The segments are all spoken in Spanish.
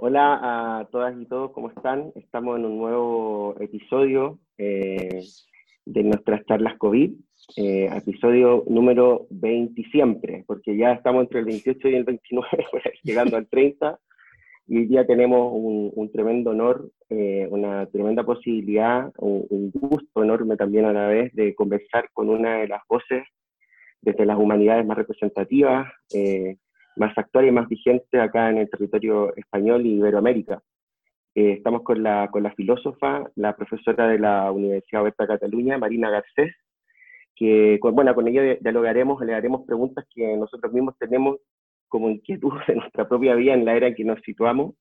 Hola a todas y todos, ¿cómo están? Estamos en un nuevo episodio eh, de nuestras charlas COVID, eh, episodio número 20 siempre, porque ya estamos entre el 28 y el 29, pues, llegando al 30, y hoy día tenemos un, tremendo honor, eh, una tremenda posibilidad, un, gusto enorme también a la vez de conversar con una de las voces desde las humanidades más representativas, más actual y más vigente acá en el territorio español y Iberoamérica. Eh, estamos con la, con la filósofa, la profesora de la Universidad Oberta de Cataluña, Marina Garcés, que con, bueno, con ella dialogaremos, le haremos preguntas que nosotros mismos tenemos como inquietud de nuestra propia vida en la era en que nos situamos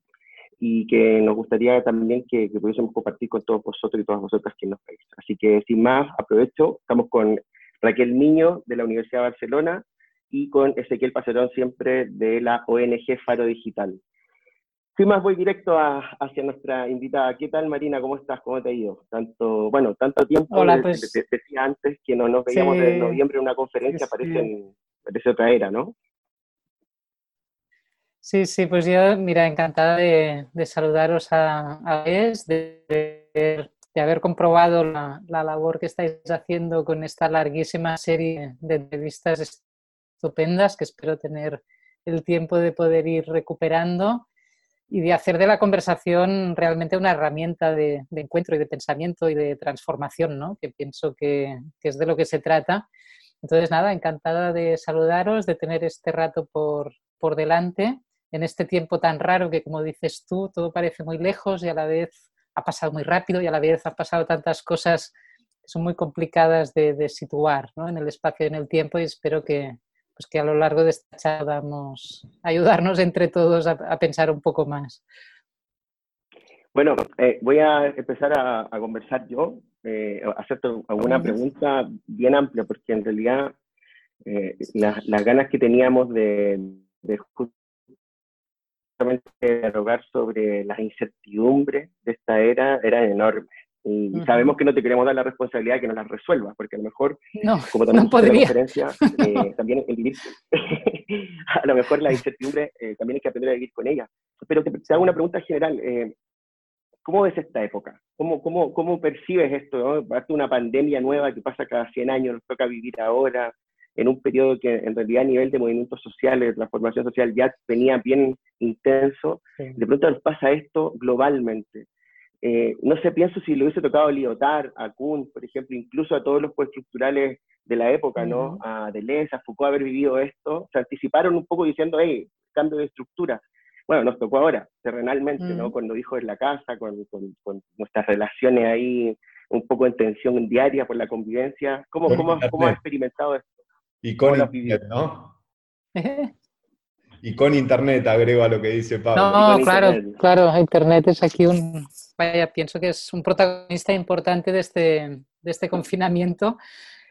y que nos gustaría también que, que pudiésemos compartir con todos vosotros y todas vosotras que nos veis. Así que sin más, aprovecho, estamos con Raquel Niño de la Universidad de Barcelona, y con Ezequiel Pacerón siempre de la ONG Faro Digital. Sin más, voy directo hacia nuestra invitada. ¿Qué tal, Marina? ¿Cómo estás? ¿Cómo te ha ido? Tanto, bueno, tanto tiempo. Hola, pues, decía antes que no nos veíamos en noviembre en una conferencia, parece, parece, otra era, ¿no? Sí, sí, pues yo, mira, encantada de, saludaros a, a de, de, haber comprobado la, la, labor que estáis haciendo con esta larguísima serie de entrevistas estupendas que espero tener el tiempo de poder ir recuperando y de hacer de la conversación realmente una herramienta de, encuentro y de pensamiento y de transformación, ¿no? que pienso que, es de lo que se trata. Entonces, nada, encantada de saludaros, de tener este rato por, por delante, en este tiempo tan raro que, como dices tú, todo parece muy lejos y a la vez ha pasado muy rápido y a la vez han pasado tantas cosas que son muy complicadas de, de situar ¿no? en el espacio y en el tiempo y espero que, pues que a lo largo de esta charla vamos a ayudarnos entre todos a, pensar un poco más. Bueno, eh, voy a empezar a, conversar yo, eh, hacerte alguna pregunta bien amplia, porque en realidad eh, las ganas que teníamos de, de justamente dialogar sobre las incertidumbres de esta era eran enormes. Y sabemos que no te queremos dar la responsabilidad de que nos las resuelvas, porque a lo mejor, como también no podría. Conferencia, eh, también el vivir, a lo mejor la incertidumbre eh, también hay que aprender a vivir con ella. Pero te, hago una pregunta general. Eh, ¿Cómo ves esta época? ¿Cómo, cómo, cómo percibes esto? ¿no? una pandemia nueva que pasa cada 100 años, nos toca vivir ahora, en un periodo que en realidad a nivel de movimientos sociales, de transformación social, ya venía bien intenso. De pronto nos pasa esto globalmente. Eh, no sé, pienso si le hubiese tocado a Lyotard, a Kuhn, por ejemplo, incluso a todos los postestructurales de la época, ¿no? A Deleuze, a Foucault haber vivido esto, se anticiparon un poco diciendo, hey, cambio de estructura. Bueno, nos tocó ahora, terrenalmente, ¿no? Con los hijos en la casa, con, nuestras relaciones ahí un poco en tensión diaria por la convivencia. ¿Cómo, cómo, cómo has experimentado esto? Y con ¿no? y con internet, agrego a lo que dice Pablo. No, claro, claro, internet es aquí un, vaya, pienso que es un protagonista importante de este, de este confinamiento.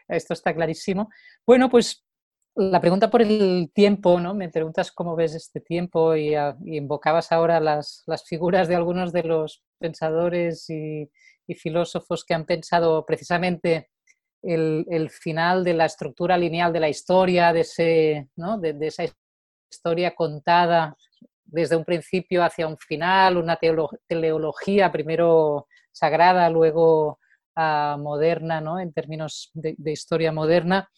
Esto está clarísimo. Bueno, pues la pregunta por el tiempo, ¿no? Me preguntas cómo ves este tiempo y, invocabas ahora las, las, figuras de algunos de los pensadores y, filósofos que han pensado precisamente el, el, final de la estructura lineal de la historia, de, ese, ¿no? de, de esa historia contada desde un principio hacia un final, una teleología primero sagrada, luego ah, moderna, ¿no? en términos de, historia moderna.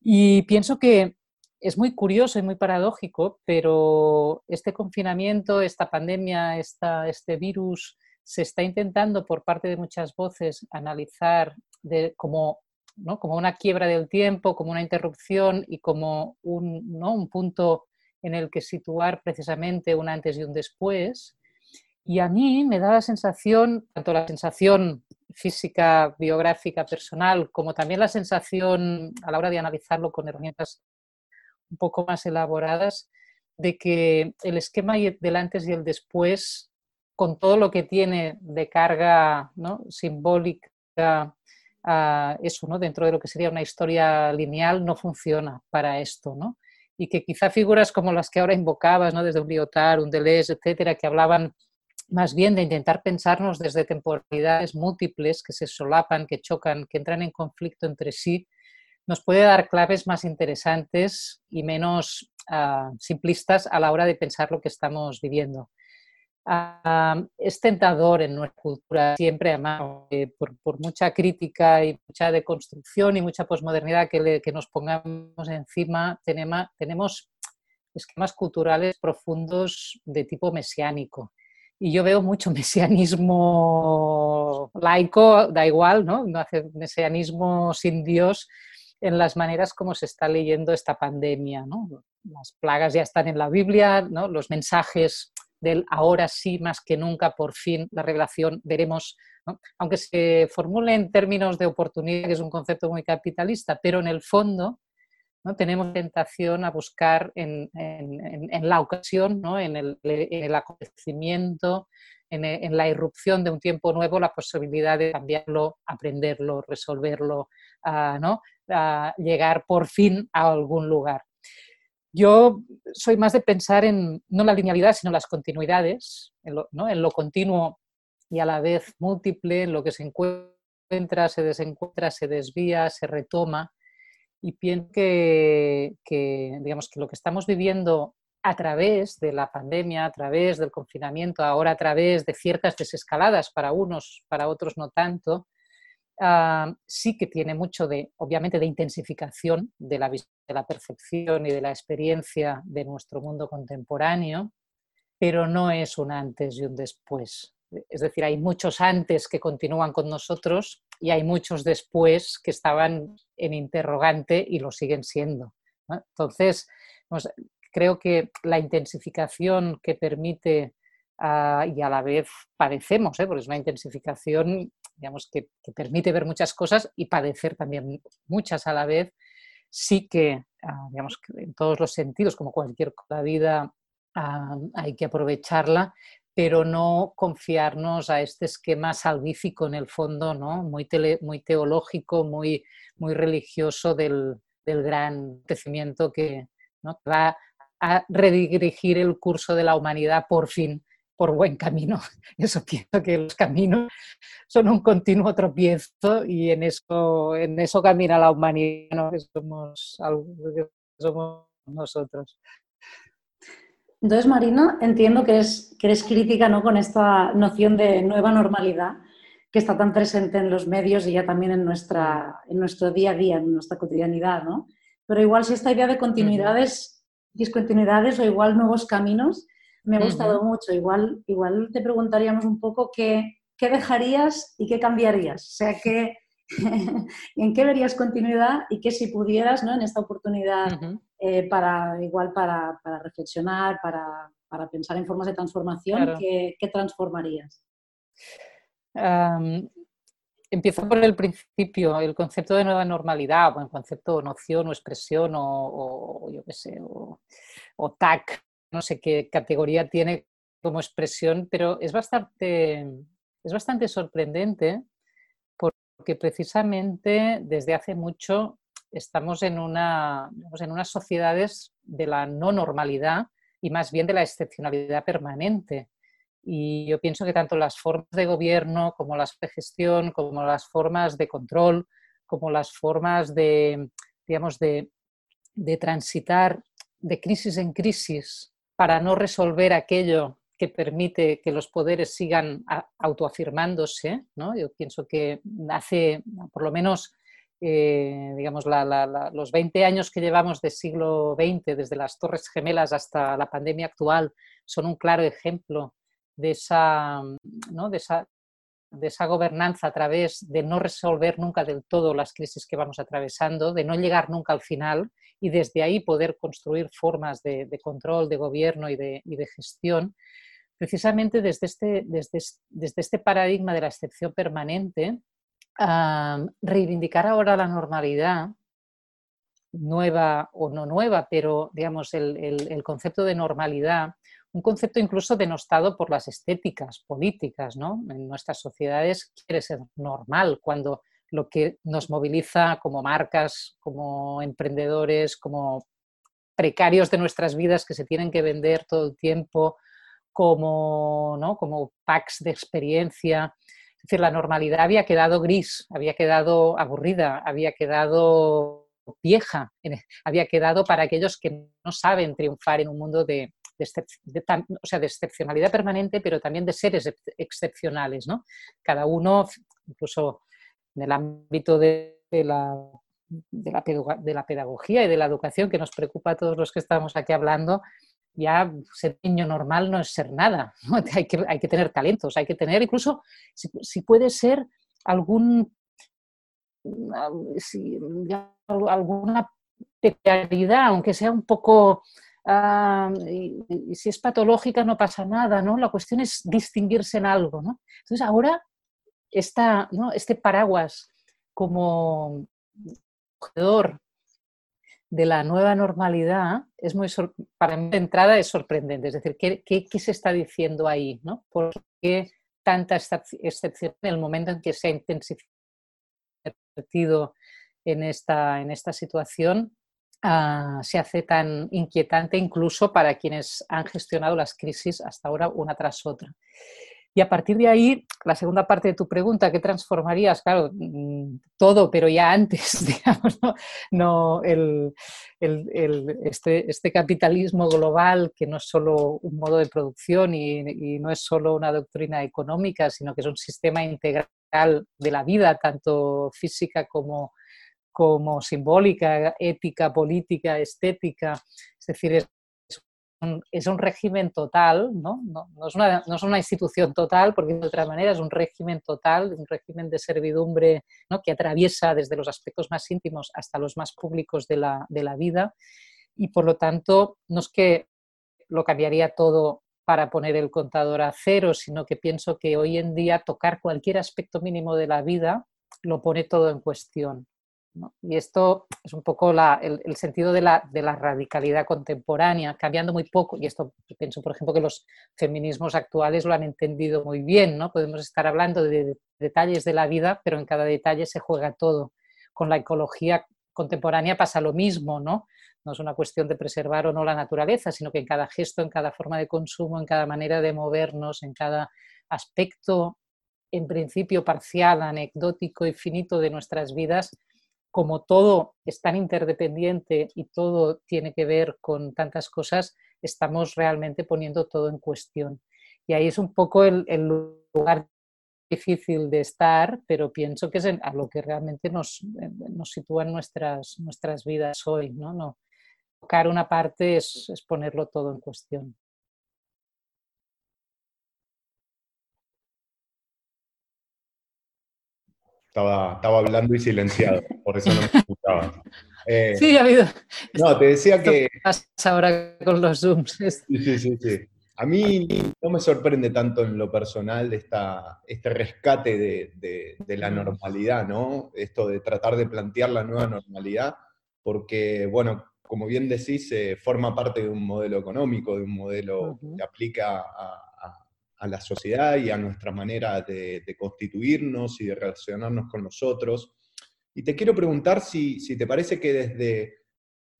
Y pienso que es muy curioso y muy paradójico, pero este confinamiento, esta pandemia, esta, este virus, se está intentando por parte de muchas voces analizar de, como, ¿no? como una quiebra del tiempo, como una interrupción y como un, ¿no? un punto en el que situar precisamente un antes y un después. Y a mí me da la sensación, tanto la sensación física, biográfica, personal, como también la sensación a la hora de analizarlo con herramientas un poco más elaboradas, de que el esquema del antes y el después, con todo lo que tiene de carga ¿no? simbólica, eso, ¿no? dentro de lo que sería una historia lineal, no funciona para esto. ¿no? Y que quizá figuras como las que ahora invocabas, ¿no? desde un Lyotard, un Deleuze, etcétera, que hablaban más bien de intentar pensarnos desde temporalidades múltiples que se solapan, que chocan, que entran en conflicto entre sí, nos puede dar claves más interesantes y menos ah, simplistas a la hora de pensar lo que estamos viviendo. Es tentador en nuestra cultura, siempre además, eh, por, mucha crítica y mucha deconstrucción y mucha posmodernidad que, nos pongamos encima, tenemos, esquemas culturales profundos de tipo mesiánico. Y yo veo mucho mesianismo laico, da igual, ¿no? No hace mesianismo sin Dios en las maneras como se está leyendo esta pandemia. Las plagas ya están en la Biblia, ¿no? Los mensajes del ahora sí, más que nunca, por fin, la revelación, veremos, aunque se formule en términos de oportunidad, que es un concepto muy capitalista, pero en el fondo ¿no? tenemos tentación a buscar en, la ocasión, ¿no? en, el, acontecimiento, en, la irrupción de un tiempo nuevo, la posibilidad de cambiarlo, aprenderlo, resolverlo, ¿no? llegar por fin a algún lugar. Yo soy más de pensar en no la linealidad, sino las continuidades, en lo, continuo y a la vez múltiple, en lo que se encuentra, se desencuentra, se desvía, se retoma. Y pienso que, digamos, que lo que estamos viviendo a través de la pandemia, a través del confinamiento, ahora a través de ciertas desescaladas para unos, para otros no tanto, Ah, sí que tiene mucho de, obviamente, de intensificación de la, de la percepción y de la experiencia de nuestro mundo contemporáneo, pero no es un antes y un después. Es decir, hay muchos antes que continúan con nosotros y hay muchos después que estaban en interrogante y lo siguen siendo. Entonces, creo que la intensificación que permite ah, y a la vez padecemos, ¿eh? porque es una intensificación digamos, que, permite ver muchas cosas y padecer también muchas a la vez, sí que, ah, digamos, en todos los sentidos, como cualquier vida, ah, hay que aprovecharla, pero no confiarnos a este esquema salvífico en el fondo, ¿no? muy, muy teológico, muy, muy religioso del, del gran crecimiento que ¿no? va a redirigir el curso de la humanidad por fin por buen camino. Eso pienso que los caminos son un continuo tropiezo y en eso, en eso camina la humanidad, que, somos, somos nosotros. Entonces, Marina, entiendo que, es, que eres crítica ¿no? con esta noción de nueva normalidad que está tan presente en los medios y ya también en, nuestra, en nuestro día a día, en nuestra cotidianidad, ¿no? Pero igual si esta idea de continuidades, discontinuidades o igual nuevos caminos, me ha gustado mucho. Igual, igual te preguntaríamos un poco qué, qué dejarías y qué cambiarías. O sea, que, en qué verías continuidad y qué si pudieras ¿no? en esta oportunidad eh, para igual para, para reflexionar, para, para, pensar en formas de transformación, ¿qué, ¿qué, transformarías? empiezo por el principio, el concepto de nueva normalidad, o el concepto, noción o expresión, o, yo qué sé, o, o TAC, no sé qué categoría tiene como expresión, pero es bastante, es bastante sorprendente porque precisamente desde hace mucho estamos en, una, en unas sociedades de la no normalidad y más bien de la excepcionalidad permanente. Y yo pienso que tanto las formas de gobierno como las de gestión, como las formas de control, como las formas de, digamos, de, de transitar de crisis en crisis para no resolver aquello que permite que los poderes sigan autoafirmándose. ¿no? Yo pienso que hace, por lo menos, eh, digamos, los 20 años que llevamos del siglo XX, desde las Torres Gemelas hasta la pandemia actual, son un claro ejemplo de esa, ¿no? de esa, de esa gobernanza a través de no resolver nunca del todo las crisis que vamos atravesando, de no llegar nunca al final y desde ahí poder construir formas de, control, de gobierno y de, gestión, precisamente desde este, desde, desde este, paradigma de la excepción permanente, reivindicar ahora la normalidad, nueva o no nueva, pero digamos el, el, concepto de normalidad, un concepto incluso denostado por las estéticas políticas, ¿no? En nuestras sociedades quiere ser normal cuando lo que nos moviliza como marcas, como emprendedores, como precarios de nuestras vidas que se tienen que vender todo el tiempo, como, ¿no? como packs de experiencia. Es decir, la normalidad había quedado gris, había quedado aburrida, había quedado vieja, había quedado para aquellos que no saben triunfar en un mundo de, o sea, de excepcionalidad permanente, pero también de seres excepcionales. ¿no? Cada uno, incluso en el ámbito de, la, de, la, de la pedagogía y de la educación, que nos preocupa a todos los que estamos aquí hablando, ya ser niño normal no es ser nada, Hay, que, hay que tener talentos, hay que tener incluso, si, puede ser algún, si, alguna peculiaridad, aunque sea un poco, ah, si es patológica no pasa nada, ¿no? La cuestión es distinguirse en algo, ¿no? Entonces ahora este paraguas como de la nueva normalidad es muy para mí de entrada es sorprendente. Es decir, ¿qué, qué, se está diciendo ahí? ¿no? ¿Por qué tanta excepción en el momento en que se ha intensificado en esta, en esta situación? Ah, se hace tan inquietante incluso para quienes han gestionado las crisis hasta ahora una tras otra. Y a partir de ahí, la segunda parte de tu pregunta, ¿qué transformarías? Claro, mm, todo, pero ya antes, digamos, ¿no? no el, el, este, este, capitalismo global que no es solo un modo de producción y, y, no es solo una doctrina económica, sino que es un sistema integral de la vida, tanto física como, como simbólica, ética, política, estética. Es decir, es es un régimen total, ¿no? Es una, institución total, porque de otra manera es un régimen total, un régimen de servidumbre ¿no? que atraviesa desde los aspectos más íntimos hasta los más públicos de la, de la vida. Y por lo tanto, no es que lo cambiaría todo para poner el contador a cero, sino que pienso que hoy en día tocar cualquier aspecto mínimo de la vida lo pone todo en cuestión. Y esto es un poco el, sentido de la, radicalidad contemporánea, cambiando muy poco, y esto pienso, por ejemplo, que los feminismos actuales lo han entendido muy bien, ¿no? Podemos estar hablando de, detalles de la vida, pero en cada detalle se juega todo. Con la ecología contemporánea pasa lo mismo, ¿no? No es una cuestión de preservar o no la naturaleza, sino que en cada gesto, en cada forma de consumo, en cada manera de movernos, en cada aspecto, en principio parcial, anecdótico y finito de nuestras vidas, como todo es tan interdependiente y todo tiene que ver con tantas cosas, estamos realmente poniendo todo en cuestión. Y ahí es un poco el, lugar difícil de estar, pero pienso que es a lo que realmente nos, nos sitúan nuestras, nuestras vidas hoy. ¿no? No, tocar una parte es, es ponerlo todo en cuestión. Estaba, estaba hablando y silenciado, por eso no me escuchaba. Eh, sí, ha habido. No, te decía que. pasa ahora con los Zooms? Sí, sí, sí, sí. A mí no me sorprende tanto en lo personal esta, este rescate de, de, la normalidad, ¿no? Esto de tratar de plantear la nueva normalidad, porque, bueno, como bien decís, eh, forma parte de un modelo económico, de un modelo que aplica a, a la sociedad y a nuestra manera de, constituirnos y de relacionarnos con nosotros. Y te quiero preguntar si, te parece que desde,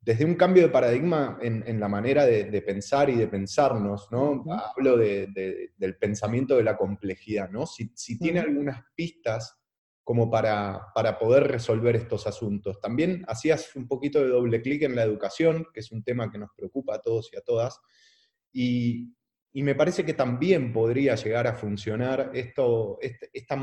desde un cambio de paradigma en, la manera de, pensar y de pensarnos, ¿no? Hablo del pensamiento de la complejidad, ¿no? Si, tiene algunas pistas como para, para, poder resolver estos asuntos. También hacías un poquito de doble clic en la educación, que es un tema que nos preocupa a todos y a todas, y, y me parece que también podría llegar a funcionar esto, este, esta,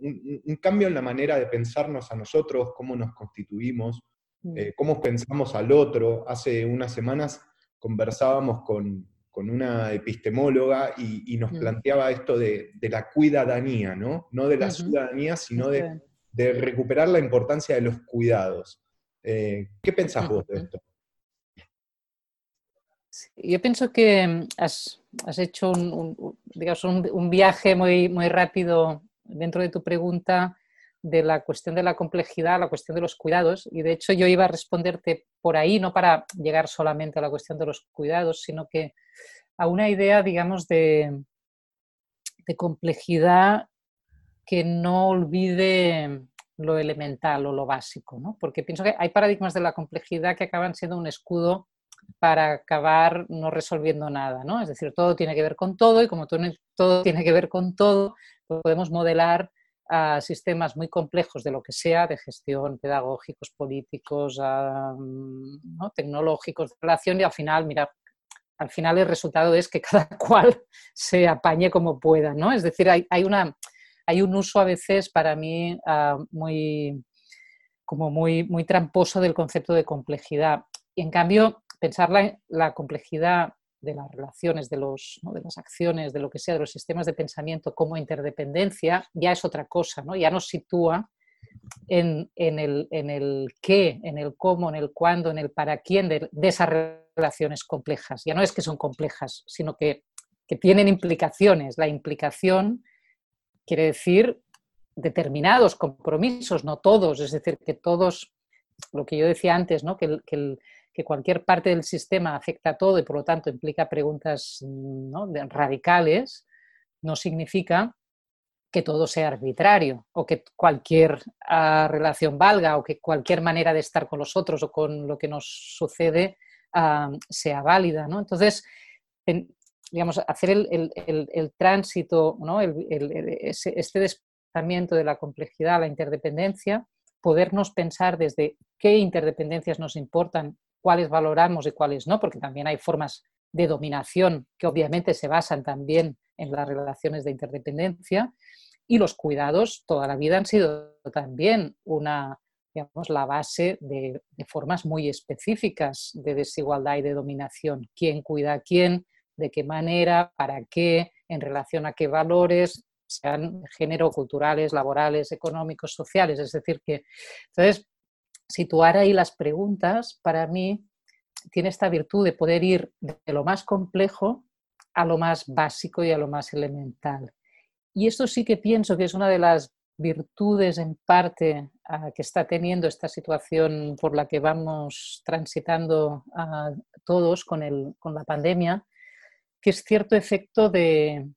un, cambio en la manera de pensarnos a nosotros, cómo nos constituimos, mm. eh, cómo pensamos al otro. Hace unas semanas conversábamos con, una epistemóloga y, nos mm. planteaba esto de, la cuidadanía, ¿no? No de la ciudadanía, sino de, recuperar la importancia de los cuidados. Eh, ¿Qué pensás vos de esto? Yo pienso que mm, has, hecho un, viaje muy, rápido dentro de tu pregunta de la cuestión de la complejidad, la cuestión de los cuidados, y de hecho yo iba a responderte por ahí, no para llegar solamente a la cuestión de los cuidados, sino que a una idea, digamos, de, de complejidad que no olvide lo elemental o lo básico, ¿no? porque pienso que hay paradigmas de la complejidad que acaban siendo un escudo para acabar no resolviendo nada, ¿no? Es decir, todo tiene que ver con todo y como todo tiene que ver con todo, pues podemos modelar a sistemas muy complejos de lo que sea, de gestión, pedagógicos, políticos, ¿no? tecnológicos, de relación y al final, mira, al final el resultado es que cada cual se apañe como pueda, ¿no? Es decir, hay, una, hay un uso a veces para mí ah, muy, como muy, muy tramposo del concepto de complejidad. Y en cambio, pensar la, complejidad de las relaciones, de, los, de las acciones, de lo que sea, de los sistemas de pensamiento como interdependencia, ya es otra cosa, ¿no? ya nos sitúa en, el, en, el, qué, en el cómo, en el cuándo, en el para quién de, esas relaciones complejas. Ya no es que son complejas, sino que, que tienen implicaciones. La implicación quiere decir determinados compromisos, no todos, es decir, que todos, lo que yo decía antes, ¿no? que, que, que cualquier parte del sistema afecta a todo y por lo tanto implica preguntas ¿no? radicales, no significa que todo sea arbitrario o que cualquier ah, relación valga o que cualquier manera de estar con los otros o con lo que nos sucede ah, sea válida. ¿no? Entonces, digamos, hacer el, el, tránsito, ¿no? este desplazamiento de la complejidad la interdependencia, podernos pensar desde qué interdependencias nos importan cuáles valoramos y cuáles no, porque también hay formas de dominación que obviamente se basan también en las relaciones de interdependencia y los cuidados toda la vida han sido también una, digamos, la base de, formas muy específicas de desigualdad y de dominación. ¿Quién cuida a quién? ¿De qué manera? ¿Para qué? ¿En relación a qué valores? sean género, culturales, laborales, económicos, sociales. Es decir, que entonces situar ahí las preguntas, para mí, tiene esta virtud de poder ir de lo más complejo a lo más básico y a lo más elemental. Y esto sí que pienso que es una de las virtudes en parte ah, que está teniendo esta situación por la que vamos transitando todos con, el, con la pandemia, que es cierto efecto de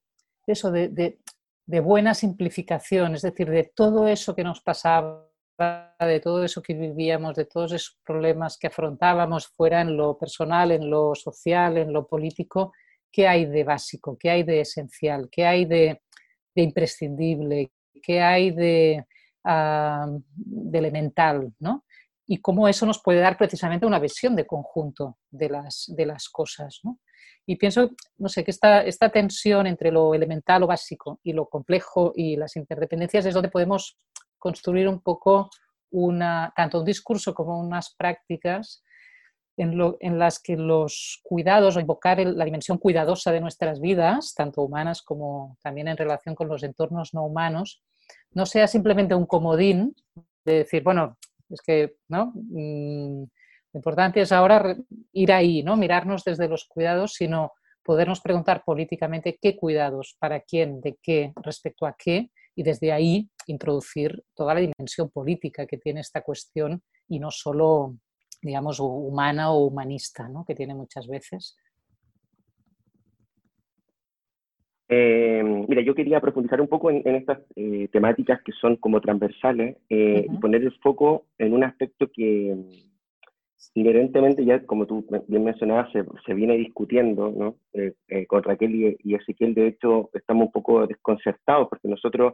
eso, de, de buena simplificación, es decir, de todo eso que nos pasaba de todo eso que vivíamos, de todos esos problemas que afrontábamos, fuera en lo personal, en lo social, en lo político, ¿qué hay de básico? ¿Qué hay de esencial? ¿Qué hay de, imprescindible? ¿Qué hay de, ah, de elemental? ¿no? Y cómo eso nos puede dar precisamente una visión de conjunto de las, de las cosas. ¿no? Y pienso, no sé, que esta, esta tensión entre lo elemental o básico y lo complejo y las interdependencias es donde podemos construir un poco tanto un discurso como unas prácticas en las que los cuidados o invocar la dimensión cuidadosa de nuestras vidas, tanto humanas como también en relación con los entornos no humanos, no sea simplemente un comodín de decir, bueno, es que ¿no? Mm, lo importante es ahora ir ahí, ¿no? mirarnos desde los cuidados, sino podernos preguntar políticamente qué cuidados, para quién, de qué, respecto a qué, y desde ahí introducir toda la dimensión política que tiene esta cuestión y no solo, digamos, humana o humanista, ¿no? que tiene muchas veces. Eh, mira, yo quería profundizar un poco en, estas eh, temáticas que son como transversales eh, y poner el foco en un aspecto que inherentemente ya, como tú bien mencionabas, se, viene discutiendo ¿no? con Raquel y, y, Ezequiel. De hecho, estamos un poco desconcertados porque nosotros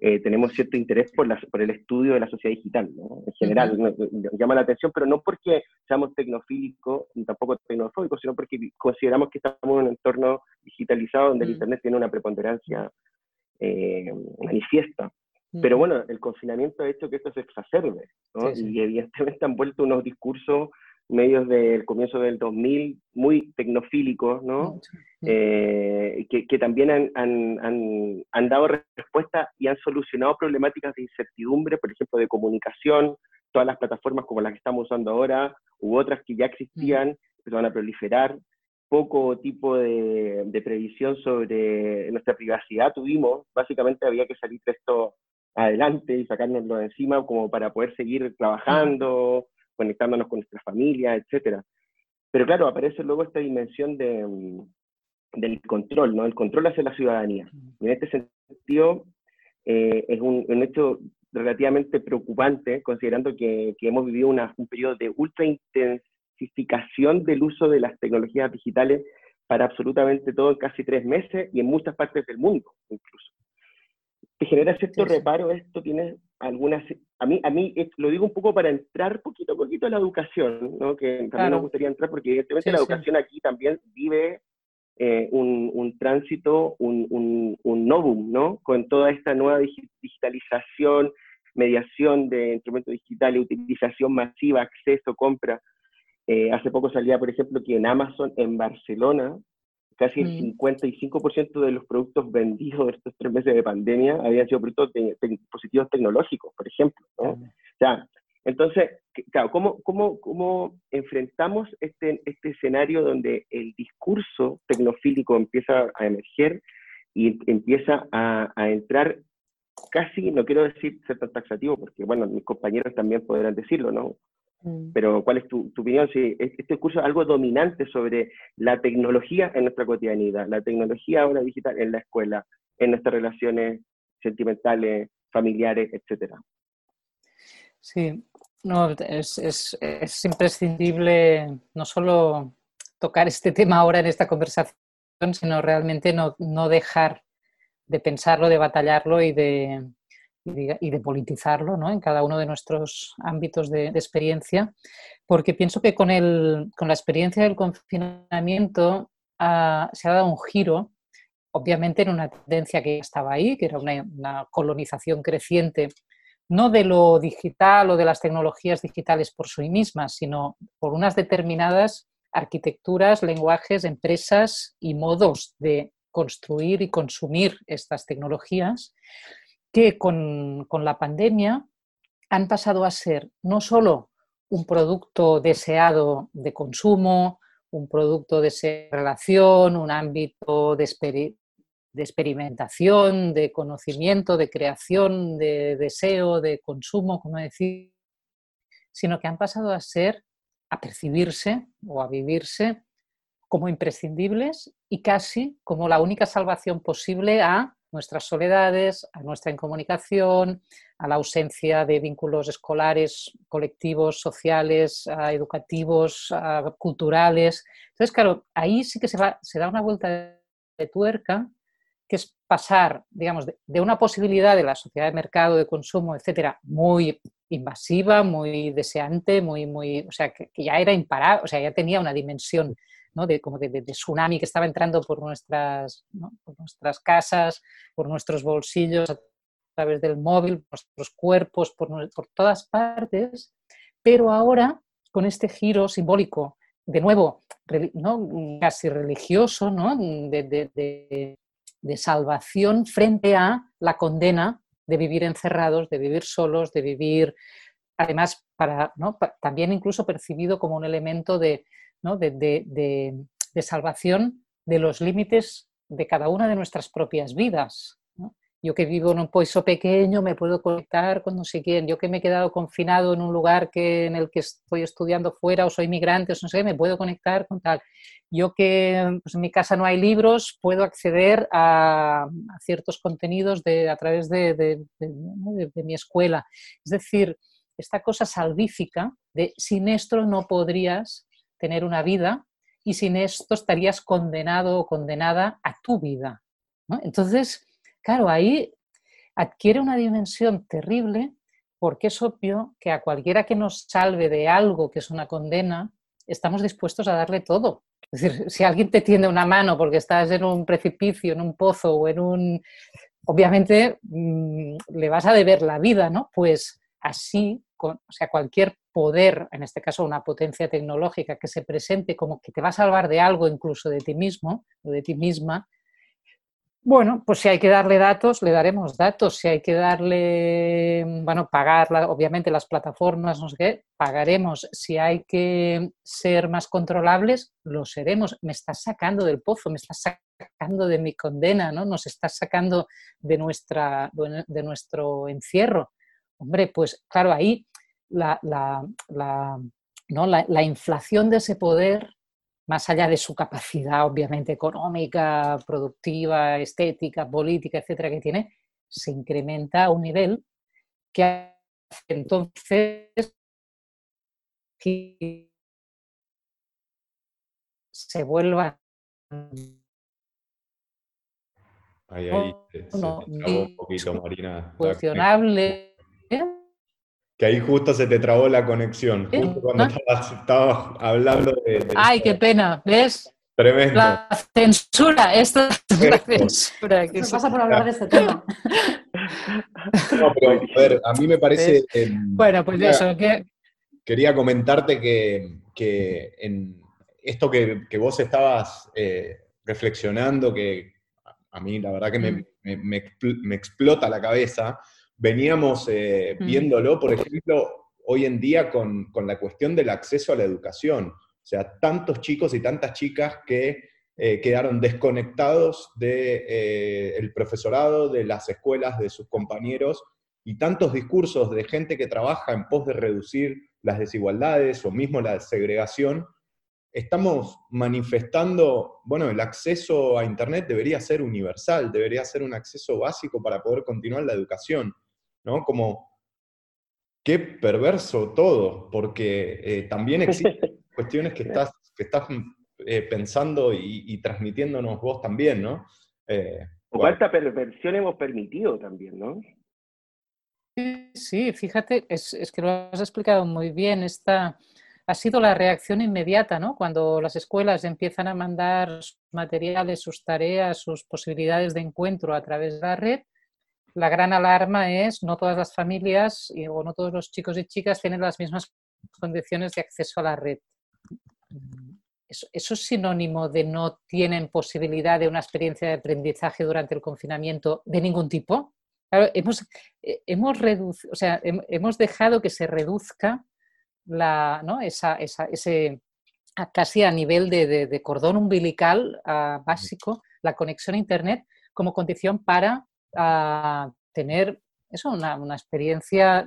eh, tenemos cierto interés por, por el estudio de la sociedad digital, ¿no? en general. llama la atención, pero no porque seamos tecnofílicos ni tampoco tecnofóbicos, sino porque consideramos que estamos en un entorno digitalizado donde el. Internet tiene una preponderancia eh, manifiesta. Pero bueno, el confinamiento ha hecho que esto se exacerbe, ¿no? y evidentemente han vuelto unos discursos medios del comienzo del 2000 muy tecnofílicos, ¿no? Eh, que, también han, han, han, dado respuesta y han solucionado problemáticas de incertidumbre, por ejemplo, de comunicación, todas las plataformas como las que estamos usando ahora, u otras que ya existían, que van a proliferar, poco tipo de, de, previsión sobre nuestra privacidad tuvimos, básicamente había que salir de esto adelante y sacárnoslo de encima como para poder seguir trabajando, conectándonos con nuestra familia, etcétera. Pero claro, aparece luego esta dimensión de, mm, del control, ¿no? El control hacia la ciudadanía. en este sentido, eh, es un, hecho relativamente preocupante, considerando que, que hemos vivido una, un periodo de ultra intensificación del uso de las tecnologías digitales para absolutamente todo en casi tres meses y en muchas partes del mundo incluso. Te genera cierto reparo esto, tiene algunas, a mí, a mí lo digo un poco para entrar poquito a poquito a la educación, ¿no? que también nos gustaría entrar porque evidentemente la educación aquí también vive eh, un, un, tránsito, un, un, un, novum, ¿no? Con toda esta nueva digitalización, mediación de instrumentos digitales, utilización masiva, acceso, compra. Eh, hace poco salía, por ejemplo, que en Amazon, en Barcelona, casi el 55% mm. de los productos vendidos de estos tres meses de pandemia habían sido productos de, dispositivos tecnológicos, por ejemplo. ¿no? O sea, entonces, claro, ¿cómo, cómo, cómo enfrentamos este, este escenario donde el discurso tecnofílico empieza a emerger y empieza a, a entrar casi, no quiero decir ser tan taxativo, porque bueno, mis compañeros también podrán decirlo, ¿no? Mm. Pero ¿cuál es tu, tu, opinión? Si este discurso es algo dominante sobre la tecnología en nuestra cotidianidad, la tecnología ahora digital en la escuela, en nuestras relaciones sentimentales, familiares, etcétera. Sí, no, es, es, es, imprescindible no solo tocar este tema ahora en esta conversación, sino realmente no, no dejar de pensarlo, de batallarlo y de, y de, politizarlo ¿no? en cada uno de nuestros ámbitos de, experiencia, porque pienso que con, el, con, la experiencia del confinamiento ah, se ha dado un giro, obviamente en una tendencia que estaba ahí, que era una, una colonización creciente no de lo digital o de las tecnologías digitales por sí mismas, sino por unas determinadas arquitecturas, lenguajes, empresas y modos de construir y consumir estas tecnologías que con, la pandemia han pasado a ser no solo un producto deseado de consumo, un producto de relación, un ámbito de, de experimentación, de conocimiento, de creación, de deseo, de consumo, como decir, sino que han pasado a ser, a percibirse o a vivirse como imprescindibles y casi como la única salvación posible a nuestras soledades, a nuestra incomunicación, a la ausencia de vínculos escolares, colectivos, sociales, educativos, culturales. Entonces, claro, ahí sí que se, va, se da una vuelta de tuerca que es pasar, digamos, de, una posibilidad de la sociedad de mercado, de consumo, etcétera, muy invasiva, muy deseante, muy, muy, o sea, que, ya era imparable, o sea, ya tenía una dimensión ¿no? de, como de, tsunami que estaba entrando por nuestras, por nuestras casas, por nuestros bolsillos, a través del móvil, por nuestros cuerpos, por, por todas partes, pero ahora con este giro simbólico, de nuevo, ¿no? casi religioso, ¿no? de, de salvación frente a la condena de vivir encerrados, de vivir solos, de vivir, además, para, también incluso percibido como un elemento de, de salvación de los límites de cada una de nuestras propias vidas. Yo que vivo en un pueblo pequeño me puedo conectar con no sé quién. Yo que me he quedado confinado en un lugar que, en el que estoy estudiando fuera o soy migrante o no sé me puedo conectar con tal. Yo que pues, en mi casa no hay libros, puedo acceder a, ciertos contenidos a través de, mi escuela. Es decir, esta cosa salvífica de sin esto no podrías tener una vida y sin esto estarías condenado o condenada a tu vida. Entonces, Claro, ahí adquiere una dimensión terrible porque es obvio que a cualquiera que nos salve de algo que es una condena, estamos dispuestos a darle todo. Es decir, si alguien te tiende una mano porque estás en un precipicio, en un pozo o en un... Obviamente mm, le vas a deber la vida, ¿no? Pues así, o sea, cualquier poder, en este caso una potencia tecnológica que se presente como que te va a salvar de algo, incluso de ti mismo o de ti misma, bueno, pues si hay que darle datos, le daremos datos. Si hay que darle, bueno, pagar, obviamente las plataformas, no sé qué, pagaremos. Si hay que ser más controlables, lo seremos. Me estás sacando del pozo, me estás sacando de mi condena, ¿no? Nos estás sacando de, nuestra, de nuestro encierro. Hombre, pues claro, ahí la, la, ¿no? la inflación de ese poder más allá de su capacidad obviamente económica, productiva, estética, política, etcétera, que tiene, se incrementa a un nivel que hace entonces se vuelva Ahí, ahí se, no, te trabó un poquito, Marina. cuestionable. Que ahí justo se te trabó la conexión, justo cuando estabas, estabas hablando de, de- Ay, qué pena, ¿ves? Tremendo. La censura, esto es la censura. que ¿Qué pasa por hablar de este tema? No, pero, a ver, a mí me parece... em, Bueno, pues una- eso, que quería comentarte que, que en esto que, que vos estabas eh, reflexionando, que a- mí la verdad que me, Mm. me- me explota la cabeza, veníamos eh, viéndolo, por ejemplo, hoy en día con, con la cuestión del acceso a la educación. O sea, tantos chicos y tantas chicas que eh, quedaron desconectados del profesorado, de las escuelas, de sus compañeros, y tantos discursos de gente que trabaja en pos de reducir las desigualdades o mismo la segregación, estamos manifestando, bueno, el acceso a Internet debería ser universal, debería ser un acceso básico para poder continuar la educación, ¿no? Como, qué perverso todo, porque eh, también existen cuestiones que estás, que estás eh, pensando y, y transmitiéndonos vos también, ¿no? Eh, bueno, cuánta perversión hemos permitido también, ¿no? Sí, sí, fíjate, es, es que lo has explicado muy bien. Esta ha sido la reacción inmediata, ¿no? Cuando las escuelas empiezan a mandar sus materiales, sus tareas, sus posibilidades de encuentro a través de la red, la gran alarma es no todas las familias y- o no todos los chicos y chicas tienen las mismas condiciones de acceso a la red. Mm, Eso, eso es sinónimo de no tienen posibilidad de una experiencia de aprendizaje durante el confinamiento de ningún tipo. Claro, hemos, eh, hemos, reduc- o sea, hem- hemos dejado que se reduzca la, ¿no? esa, esa- ese, a casi a nivel de, de- de cordón umbilical básico, la conexión a Internet como condición para ah, tener eso, una, una experiencia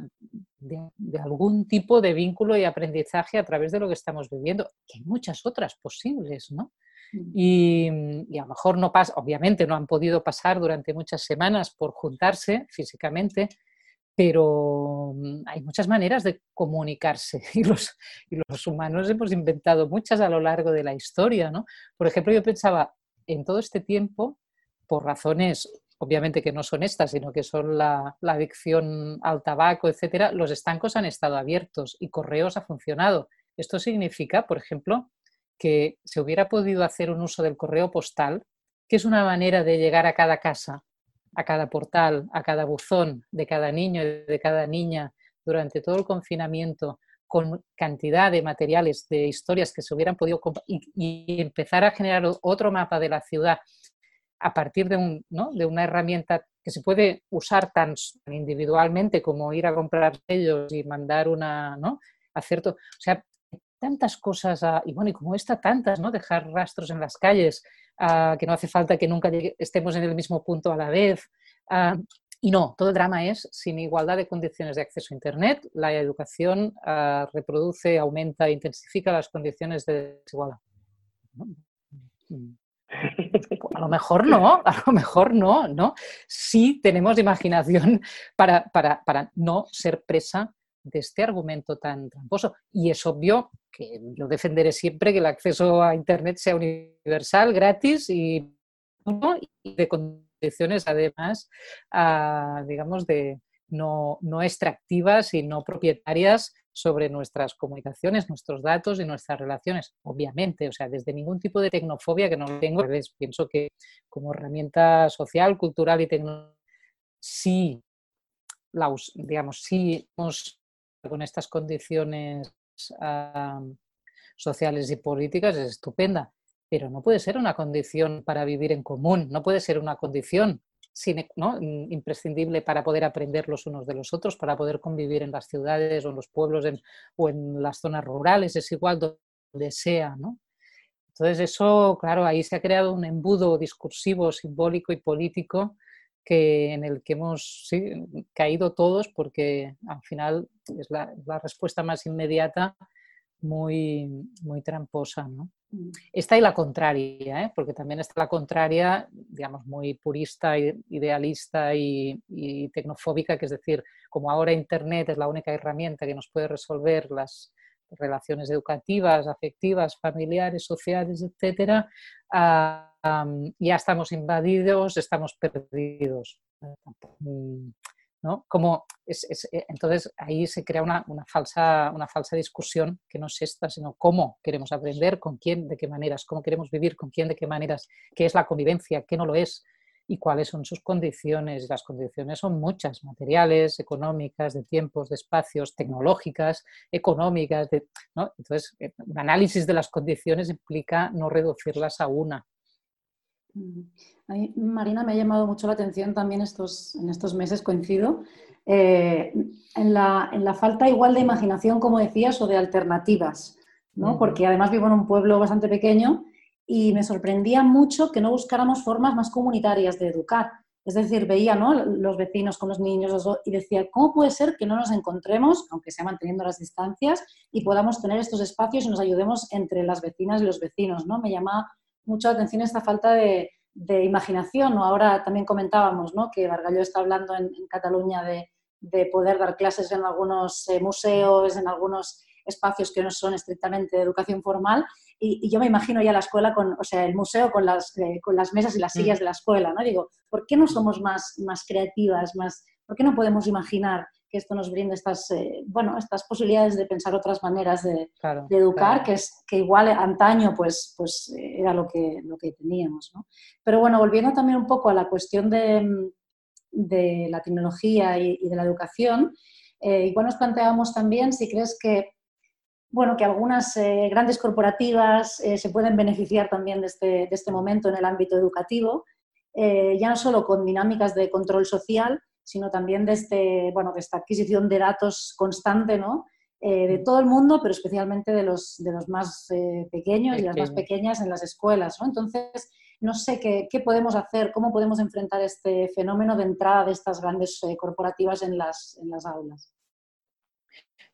de, de algún tipo de vínculo y aprendizaje a través de lo que estamos viviendo, que hay muchas otras posibles, ¿no? Y, y a lo mejor no pasa, obviamente no han podido pasar durante muchas semanas por juntarse físicamente, pero mm, hay muchas maneras de comunicarse y los, y los humanos hemos inventado muchas a lo largo de la historia, ¿no? Por ejemplo, yo pensaba, en todo este tiempo, por razones obviamente que no son estas, sino que son la, adicción al tabaco, etcétera, los estancos han estado abiertos y correos ha funcionado. Esto significa, por ejemplo, que se hubiera podido hacer un uso del correo postal, que es una manera de llegar a cada casa, a cada portal, a cada buzón de cada niño y de cada niña durante todo el confinamiento, con cantidad de materiales, de historias que se hubieran podido y, y empezar a generar otro mapa de la ciudad a partir de, un, ¿no? de una herramienta que se puede usar tan individualmente como ir a comprar ellos y mandar una, ¿no? Hacer o sea, tantas cosas, ah, y bueno, y como esta, tantas, ¿no? Dejar rastros en las calles, ah, que no hace falta que nunca estemos en el mismo punto a la vez. y no, todo el drama es sin igualdad de condiciones de acceso a Internet, la educación reproduce, aumenta, intensifica las condiciones de desigualdad. A lo mejor no, a lo mejor no, ¿no? Sí tenemos imaginación para, para, para no ser presa de este argumento tan tramposo. Y es obvio que yo defenderé siempre que el acceso a Internet sea universal, gratis y, y de condiciones además, ah, digamos, de no, no extractivas y no propietarias sobre nuestras comunicaciones, nuestros datos y nuestras relaciones, obviamente, o sea, desde ningún tipo de tecnofobia que no tengo, pienso que como herramienta social, cultural y tecnológica, sí, la, digamos, sí con estas condiciones ah, sociales y políticas es estupenda, pero no puede ser una condición para vivir en común, no puede ser una condición in- imprescindible para poder aprender los unos de los otros, para poder convivir en las ciudades o en los pueblos o en las zonas rurales, es igual donde sea. ¿no? Entonces eso, claro, ahí se ha creado un embudo discursivo, simbólico y político que, en el que hemos caído todos porque al final es la, la respuesta más inmediata muy, muy tramposa. ¿no? Esta y la contraria, ¿eh? porque también está la contraria, digamos, muy purista, idealista y, tecnofóbica, que es decir, como ahora Internet es la única herramienta que nos puede resolver las relaciones educativas, afectivas, familiares, sociales, etcétera, ah, ya estamos invadidos, estamos perdidos. ¿No? Como eh, entonces ahí se crea una, falsa, discusión que no es esta, sino cómo queremos aprender, con quién, de qué maneras, cómo queremos vivir, con quién, de qué maneras, qué es la convivencia, qué no lo es y cuáles son sus condiciones. Las condiciones son muchas, materiales, económicas, de tiempos, de espacios, tecnológicas, económicas. Entonces, eh, un análisis de las condiciones implica no reducirlas a una. Marina, me ha llamado mucho la atención también estos, en estos meses, coincido, eh, en, la, en, la, falta igual de imaginación, como decías, o de alternativas, ¿no? Porque además vivo en un pueblo bastante pequeño y me sorprendía mucho que no buscáramos formas más comunitarias de educar. Es decir, veía ¿no? los vecinos con los niños y decía, ¿cómo puede ser que no nos encontremos, aunque sea manteniendo las distancias, y podamos tener estos espacios y nos ayudemos entre las vecinas y los vecinos? ¿no? Me llama mucho la atención esta falta de, imaginación. ¿no? Ahora también comentábamos ¿no? que Bargalló está hablando en, Cataluña de, poder dar clases en algunos eh, museos, en algunos espacios que no son estrictamente de educación formal y, yo me imagino ya la escuela con, o sea, el museo con las, eh, con las mesas y las mm. sillas de la escuela, ¿no? Digo, ¿por qué no somos más, más creativas, más, por qué no podemos imaginar que esto nos brinda estas, eh, bueno, estas posibilidades de pensar otras maneras de, de educar, que, es, que igual antaño pues, pues eh, era lo que, lo que teníamos, ¿no? Pero bueno, volviendo también un poco a la cuestión de, de la tecnología y, y, de la educación, igual nos planteábamos también si crees que bueno, que algunas eh, grandes corporativas eh, se pueden beneficiar también de este, este momento en el ámbito educativo, eh, ya no solo con dinámicas de control social, sino también de, este, bueno, de esta adquisición de datos constante, ¿no? de todo el mundo, pero especialmente de los, de los más pequeños y las más pequeñas en las escuelas. ¿no? Entonces, no sé qué, qué, podemos hacer, cómo podemos enfrentar este fenómeno de entrada de estas grandes corporativas en las, en las aulas.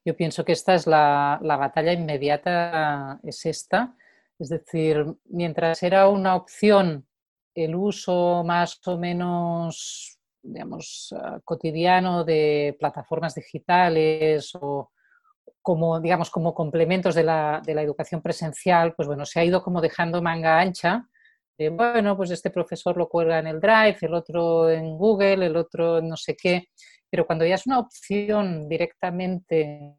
Yo pienso que esta es la, batalla inmediata, es esta. Es decir, mientras era una opción el uso más o menos, digamos, ah, cotidiano de plataformas digitales o como, digamos, como complementos de la, educación presencial, pues bueno, se ha ido como dejando manga ancha. bueno, pues este profesor lo cuelga en el Drive, el otro en Google, el otro en no sé qué. Pero cuando ya es una opción directamente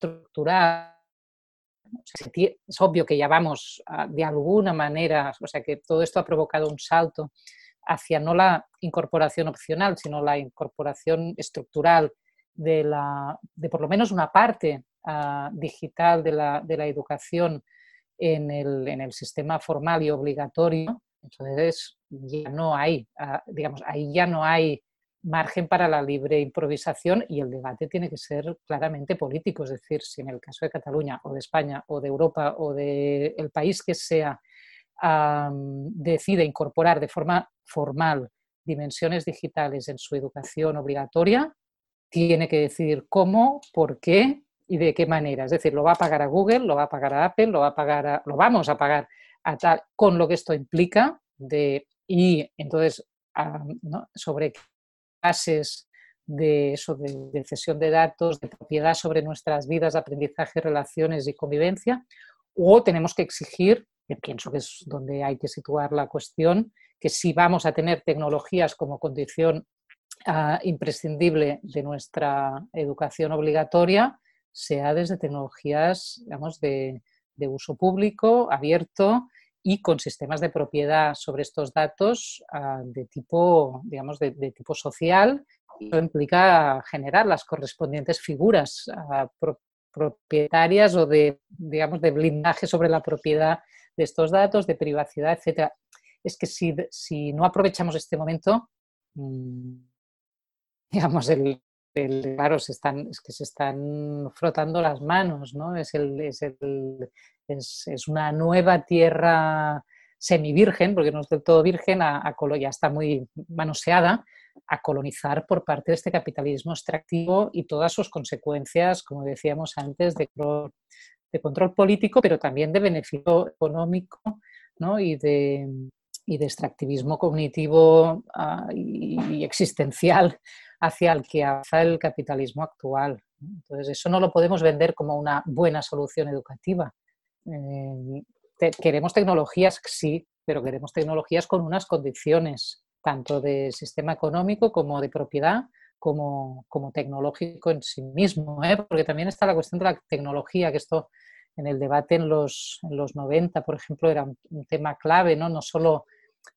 estructural, es obvio que ya vamos de alguna manera, o sea que todo esto ha provocado un salto hacia no la incorporación opcional, sino la incorporación estructural de, la, de por lo menos una parte ah, digital de la, de la educación en el, en el, sistema formal y obligatorio. Entonces ya no hay, ah, digamos, ahí ya no hay margen para la libre improvisación y el debate tiene que ser claramente político, es decir, si en el caso de Cataluña o de España o de Europa o del el país que sea decide incorporar de forma formal dimensiones digitales en su educación obligatoria, tiene que decir cómo, por qué y de qué manera. Es decir, lo va a pagar a Google, lo va a pagar a Apple, lo va a pagar lo vamos a pagar a tal, con lo que esto implica y entonces sobre bases de de, cesión de datos, de propiedad sobre nuestras vidas, aprendizaje, relaciones y convivencia, o tenemos que exigir, que pienso que es donde hay que situar la cuestión, que si vamos a tener tecnologías como condición ah, imprescindible de nuestra educación obligatoria, sea desde tecnologías digamos, de, uso público, abierto, y con sistemas de propiedad sobre estos datos ah, de tipo, digamos, de, tipo social. Eso implica generar las correspondientes figuras ah, propietarias o de, digamos, de blindaje sobre la propiedad de estos datos, de privacidad, etc. Es que si, si no aprovechamos este momento, mm, digamos, el, claro, se están, es que se están frotando las manos, ¿no? Es, el, es, el, es, una nueva tierra semivirgen, porque no es del todo virgen, a, ya está muy manoseada, a colonizar por parte de este capitalismo extractivo y todas sus consecuencias, como decíamos antes, de, de control político, pero también de beneficio económico ¿no? y de y de extractivismo cognitivo ah, y, existencial hacia el que avanza el capitalismo actual. Entonces, eso no lo podemos vender como una buena solución educativa. Eh, queremos tecnologías, sí, pero queremos tecnologías con unas condiciones, tanto de sistema económico como de propiedad, como, como tecnológico en sí mismo, ¿eh? porque también está la cuestión de la tecnología, que esto en el debate en los, en los 90, por ejemplo, era un, tema clave, ¿no? No solo,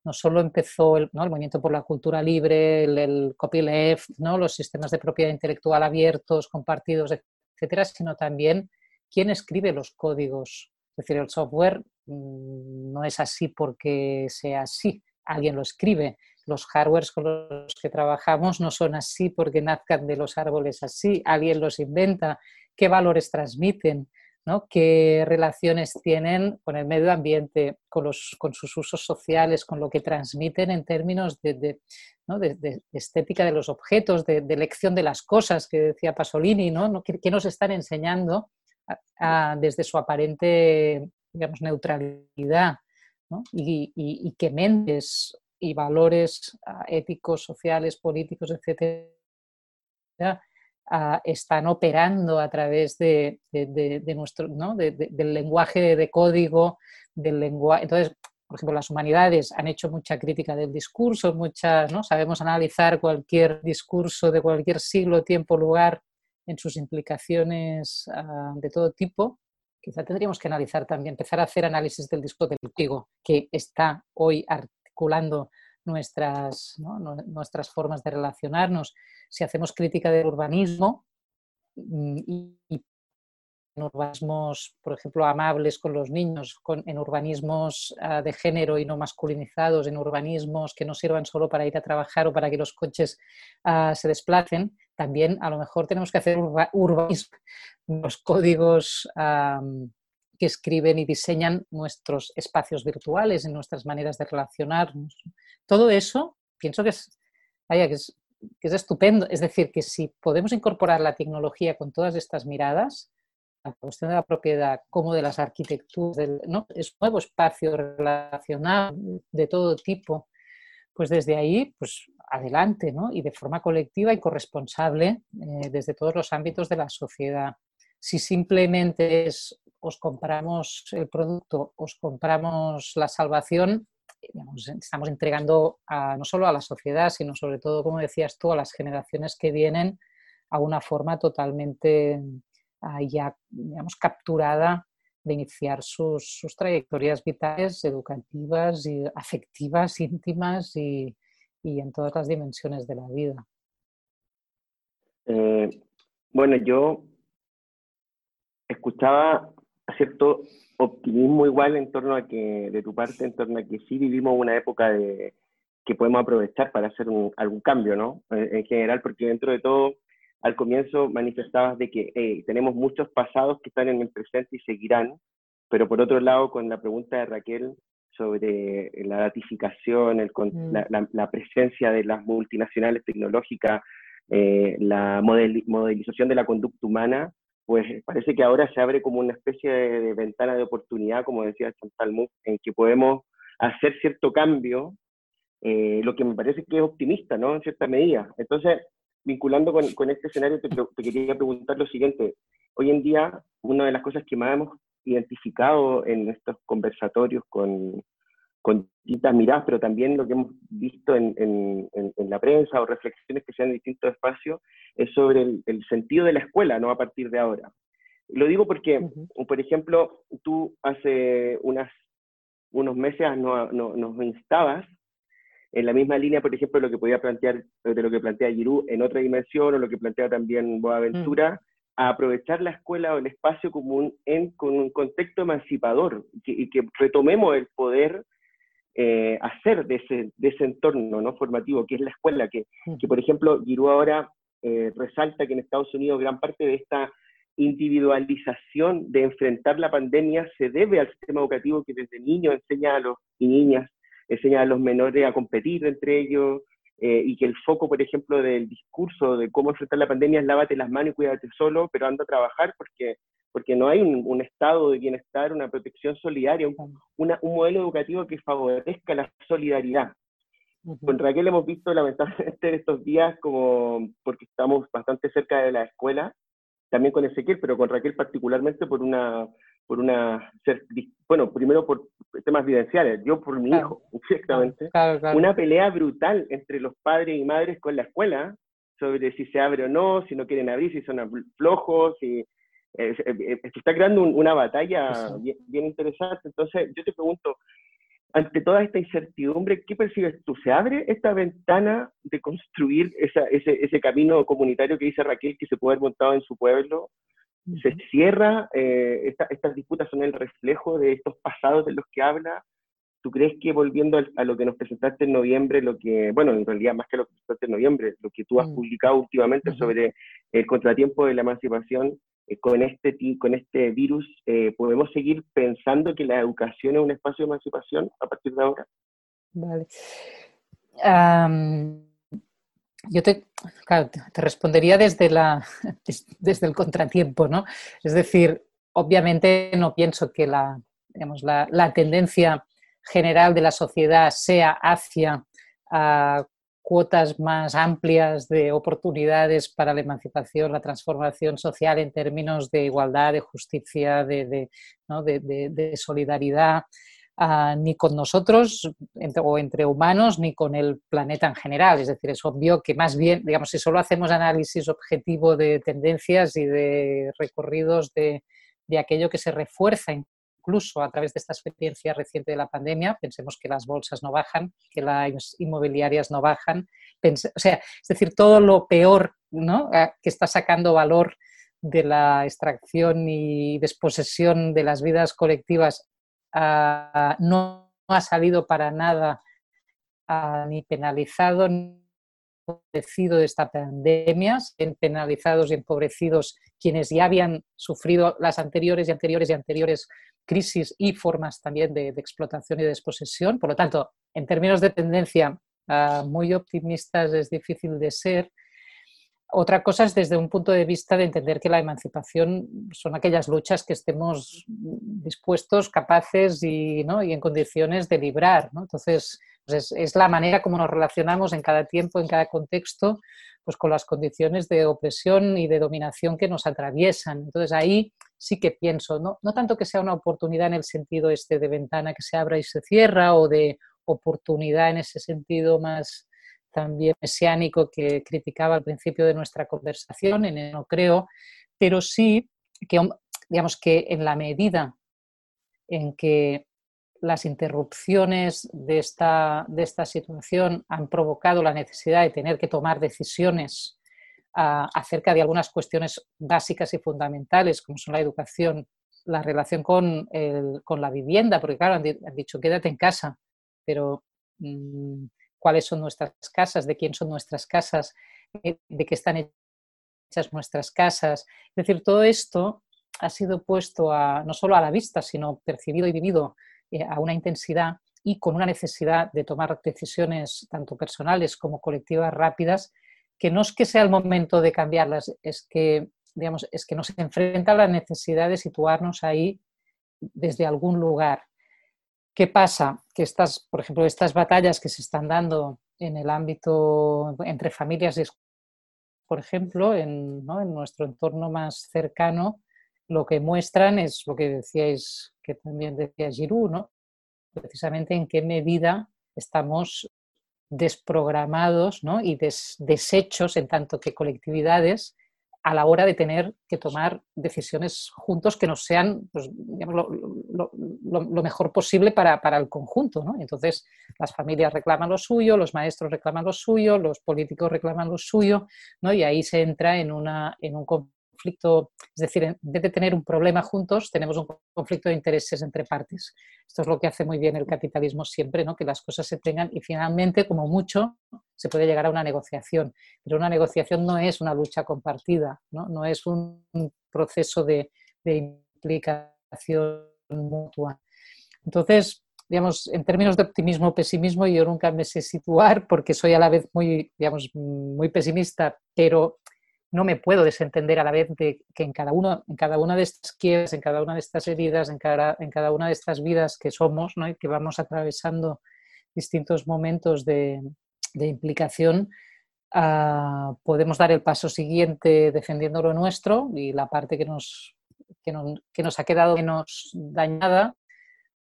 no solo empezó el, ¿no? el, movimiento por la cultura libre, el, el copyleft, ¿no? los sistemas de propiedad intelectual abiertos, compartidos, etcétera, sino también quién escribe los códigos. Es decir, el software mm, no es así porque sea así, alguien lo escribe. Los hardwares con los que trabajamos no son así porque nazcan de los árboles así, alguien los inventa, qué valores transmiten, qué relaciones tienen con el medio ambiente, con, sus usos sociales, con lo que transmiten en términos de, estética de los objetos, de, elección de las cosas, que decía Pasolini. ¿Qué, nos están enseñando desde su aparente digamos, neutralidad? Y, y, y, que mentes y valores ah, éticos, sociales, políticos, etcétera, ah, están operando a través de, nuestro, del lenguaje de código, del lenguaje. Entonces, por ejemplo, las humanidades han hecho mucha crítica del discurso, muchas, ¿no? sabemos analizar cualquier discurso de cualquier siglo, tiempo, lugar en sus implicaciones ah, de todo tipo. Quizá tendríamos que analizar también, empezar a hacer análisis del disco del código que está hoy articulando nuestras, nuestras formas de relacionarnos. Si hacemos crítica del urbanismo mm, y, en urbanismos, por ejemplo, amables con los niños, en urbanismos ah, de género y no masculinizados, en urbanismos que no sirvan solo para ir a trabajar o para que los coches ah, se desplacen, también a lo mejor tenemos que hacer urbanismo, los códigos que escriben y diseñan nuestros espacios virtuales y nuestras maneras de relacionarnos. Todo eso pienso que es, que es, estupendo. Es decir, que si podemos incorporar la tecnología con todas estas miradas, la cuestión de la propiedad como de las arquitecturas, ¿no? es nuevo espacio relacional de todo tipo, pues desde ahí, pues adelante, ¿no? Y de forma colectiva y corresponsable eh, desde todos los ámbitos de la sociedad. Si simplemente es os compramos el producto, os compramos la salvación, estamos entregando no solo a la sociedad, sino sobre todo, como decías tú, a las generaciones que vienen a una forma totalmente ah, ya, digamos, capturada de iniciar sus, trayectorias vitales, educativas, y afectivas, íntimas y, en todas las dimensiones de la vida. Eh, bueno, yo escuchaba cierto optimismo igual en torno a que, de tu parte, en torno a que sí vivimos una época de, que podemos aprovechar para hacer algún cambio, ¿no? En, general, porque dentro de todo, al comienzo manifestabas de que tenemos muchos pasados que están en el presente y seguirán, pero por otro lado, con la pregunta de Raquel sobre la ratificación, el, mm. la, presencia de las multinacionales tecnológicas, eh, la modelización de la conducta humana, pues parece que ahora se abre como una especie de, ventana de oportunidad, como decía Chantal Mouffe, en que podemos hacer cierto cambio, eh, lo que me parece que es optimista, ¿no? En cierta medida. Entonces, vinculando con, con este escenario, te, quería preguntar lo siguiente. Hoy en día, una de las cosas que más hemos identificado en estos conversatorios con, con distintas miradas, pero también lo que hemos visto en, en, en, la prensa o reflexiones que se dan en distintos espacios, es sobre el, el, sentido de la escuela, no a partir de ahora. Lo digo porque, por ejemplo, tú hace unas, unos meses no, no, nos instabas en la misma línea, por ejemplo, lo que podía plantear, de lo que plantea Giroud en otra dimensión, o lo que plantea también Boaventura, mm. a aprovechar la escuela o el espacio común en, con un contexto emancipador, y que retomemos el poder eh, hacer de ese, de ese entorno ¿no? formativo, que es la escuela, que, que por ejemplo Giroud ahora eh, resalta que en Estados Unidos gran parte de esta individualización de enfrentar la pandemia se debe al sistema educativo que desde niños enseña a los y niñas, enseña a los menores a competir entre ellos, eh, y que el foco, por ejemplo, del discurso de cómo enfrentar la pandemia es lávate las manos y cuídate solo, pero anda a trabajar porque porque no hay un, estado de bienestar, una protección solidaria, un, un modelo educativo que favorezca la solidaridad. Con Raquel hemos visto lamentablemente estos días, como porque estamos bastante cerca de la escuela, también con Ezequiel, pero con Raquel particularmente por una, por una, bueno, primero por temas vivenciales, yo por mi hijo, exactamente, una pelea brutal entre los padres y madres con la escuela sobre si se abre o no, si no quieren abrir, si son flojos, si eh, eh, se está creando una batalla bien, bien, interesante. Entonces, yo te pregunto, ante toda esta incertidumbre, ¿qué percibes tú? ¿Se abre esta ventana de construir ese, ese, camino comunitario que dice Raquel que se puede haber montado en su pueblo? ¿Se cierra? Eh, ¿Estas disputas son el reflejo de estos pasados de los que habla? ¿Tú crees que volviendo a, lo que nos presentaste en noviembre, lo que, bueno, en realidad más que lo que presentaste en noviembre, lo que tú has mm. publicado últimamente sobre el contratiempo de la emancipación, eh, con, este, con este virus, eh, ¿podemos seguir pensando que la educación es un espacio de emancipación a partir de ahora? Vale. yo te, te, respondería desde, la, desde el contratiempo, ¿no? Es decir, obviamente no pienso que la, digamos, la, la tendencia general de la sociedad sea hacia uh, cuotas más amplias de oportunidades para la emancipación, la transformación social en términos de igualdad, de justicia, de, solidaridad, ah, ni con nosotros o entre humanos, ni con el planeta en general. Es decir, es obvio que más bien, digamos, si solo hacemos análisis objetivo de tendencias y de recorridos de, de aquello que se refuerza incluso a través de esta experiencia reciente de la pandemia, pensemos que las bolsas no bajan, que las inmobiliarias no bajan, o sea, es decir, todo lo peor ¿no? que está sacando valor de la extracción y desposesión de las vidas colectivas no ha salido para nada ni penalizado empobrecido de esta pandemia, en penalizados y empobrecidos quienes ya habían sufrido las anteriores y anteriores y anteriores crisis y formas también de, explotación y desposesión. Por lo tanto, en términos de tendencia ah, muy optimistas es difícil de ser. Otra cosa es desde un punto de vista de entender que la emancipación son aquellas luchas que estemos dispuestos, capaces y, ¿no? y en condiciones de librar. Entonces, pues es, la manera como nos relacionamos en cada tiempo, en cada contexto, pues con las condiciones de opresión y de dominación que nos atraviesan. Entonces ahí sí que pienso, no, no tanto que sea una oportunidad en el sentido este de ventana que se abra y se cierra o de oportunidad en ese sentido más también mesiánico que criticaba al principio de nuestra conversación, en no creo, pero sí que, digamos que en la medida en que las interrupciones de esta, de esta situación han provocado la necesidad de tener que tomar decisiones ah, acerca de algunas cuestiones básicas y fundamentales, como son la educación, la relación con, la vivienda, porque claro, han, dicho quédate en casa, pero mm, ¿cuáles son nuestras casas? ¿De quién son nuestras casas? ¿De qué están hechas nuestras casas? Es decir, todo esto ha sido puesto a, no solo a la vista, sino percibido y vivido eh, a una intensidad y con una necesidad de tomar decisiones tanto personales como colectivas rápidas, que no es que sea el momento de cambiarlas, es que, digamos, es que nos enfrenta a la necesidad de situarnos ahí desde algún lugar. ¿Qué pasa? Que estas, por ejemplo, estas batallas que se están dando en el ámbito entre familias, por ejemplo, en, en nuestro entorno más cercano, lo que muestran es lo que decíais, que también decía Giroud, ¿no? precisamente en qué medida estamos desprogramados ¿no? y deshechos en tanto que colectividades a la hora de tener que tomar decisiones juntos que nos sean pues, lo, mejor posible para, para el conjunto. ¿no? Entonces, las familias reclaman lo suyo, los maestros reclaman lo suyo, los políticos reclaman lo suyo, ¿no? y ahí se entra en, una, en un es decir, en vez de tener un problema juntos, tenemos un conflicto de intereses entre partes. Esto es lo que hace muy bien el capitalismo siempre, ¿no? que las cosas se tengan y finalmente, como mucho, se puede llegar a una negociación. Pero una negociación no es una lucha compartida, no, no es un proceso de, de implicación mutua. Entonces, digamos, en términos de optimismo o pesimismo, yo nunca me sé situar porque soy a la vez muy, digamos, muy pesimista, pero no me puedo desentender a la vez de que en cada, uno, en cada una de estas quiebras, en cada una de estas heridas, en cada, en cada una de estas vidas que somos ¿no? y que vamos atravesando distintos momentos de, implicación, ah, podemos dar el paso siguiente defendiendo lo nuestro y la parte que nos que nos ha quedado menos dañada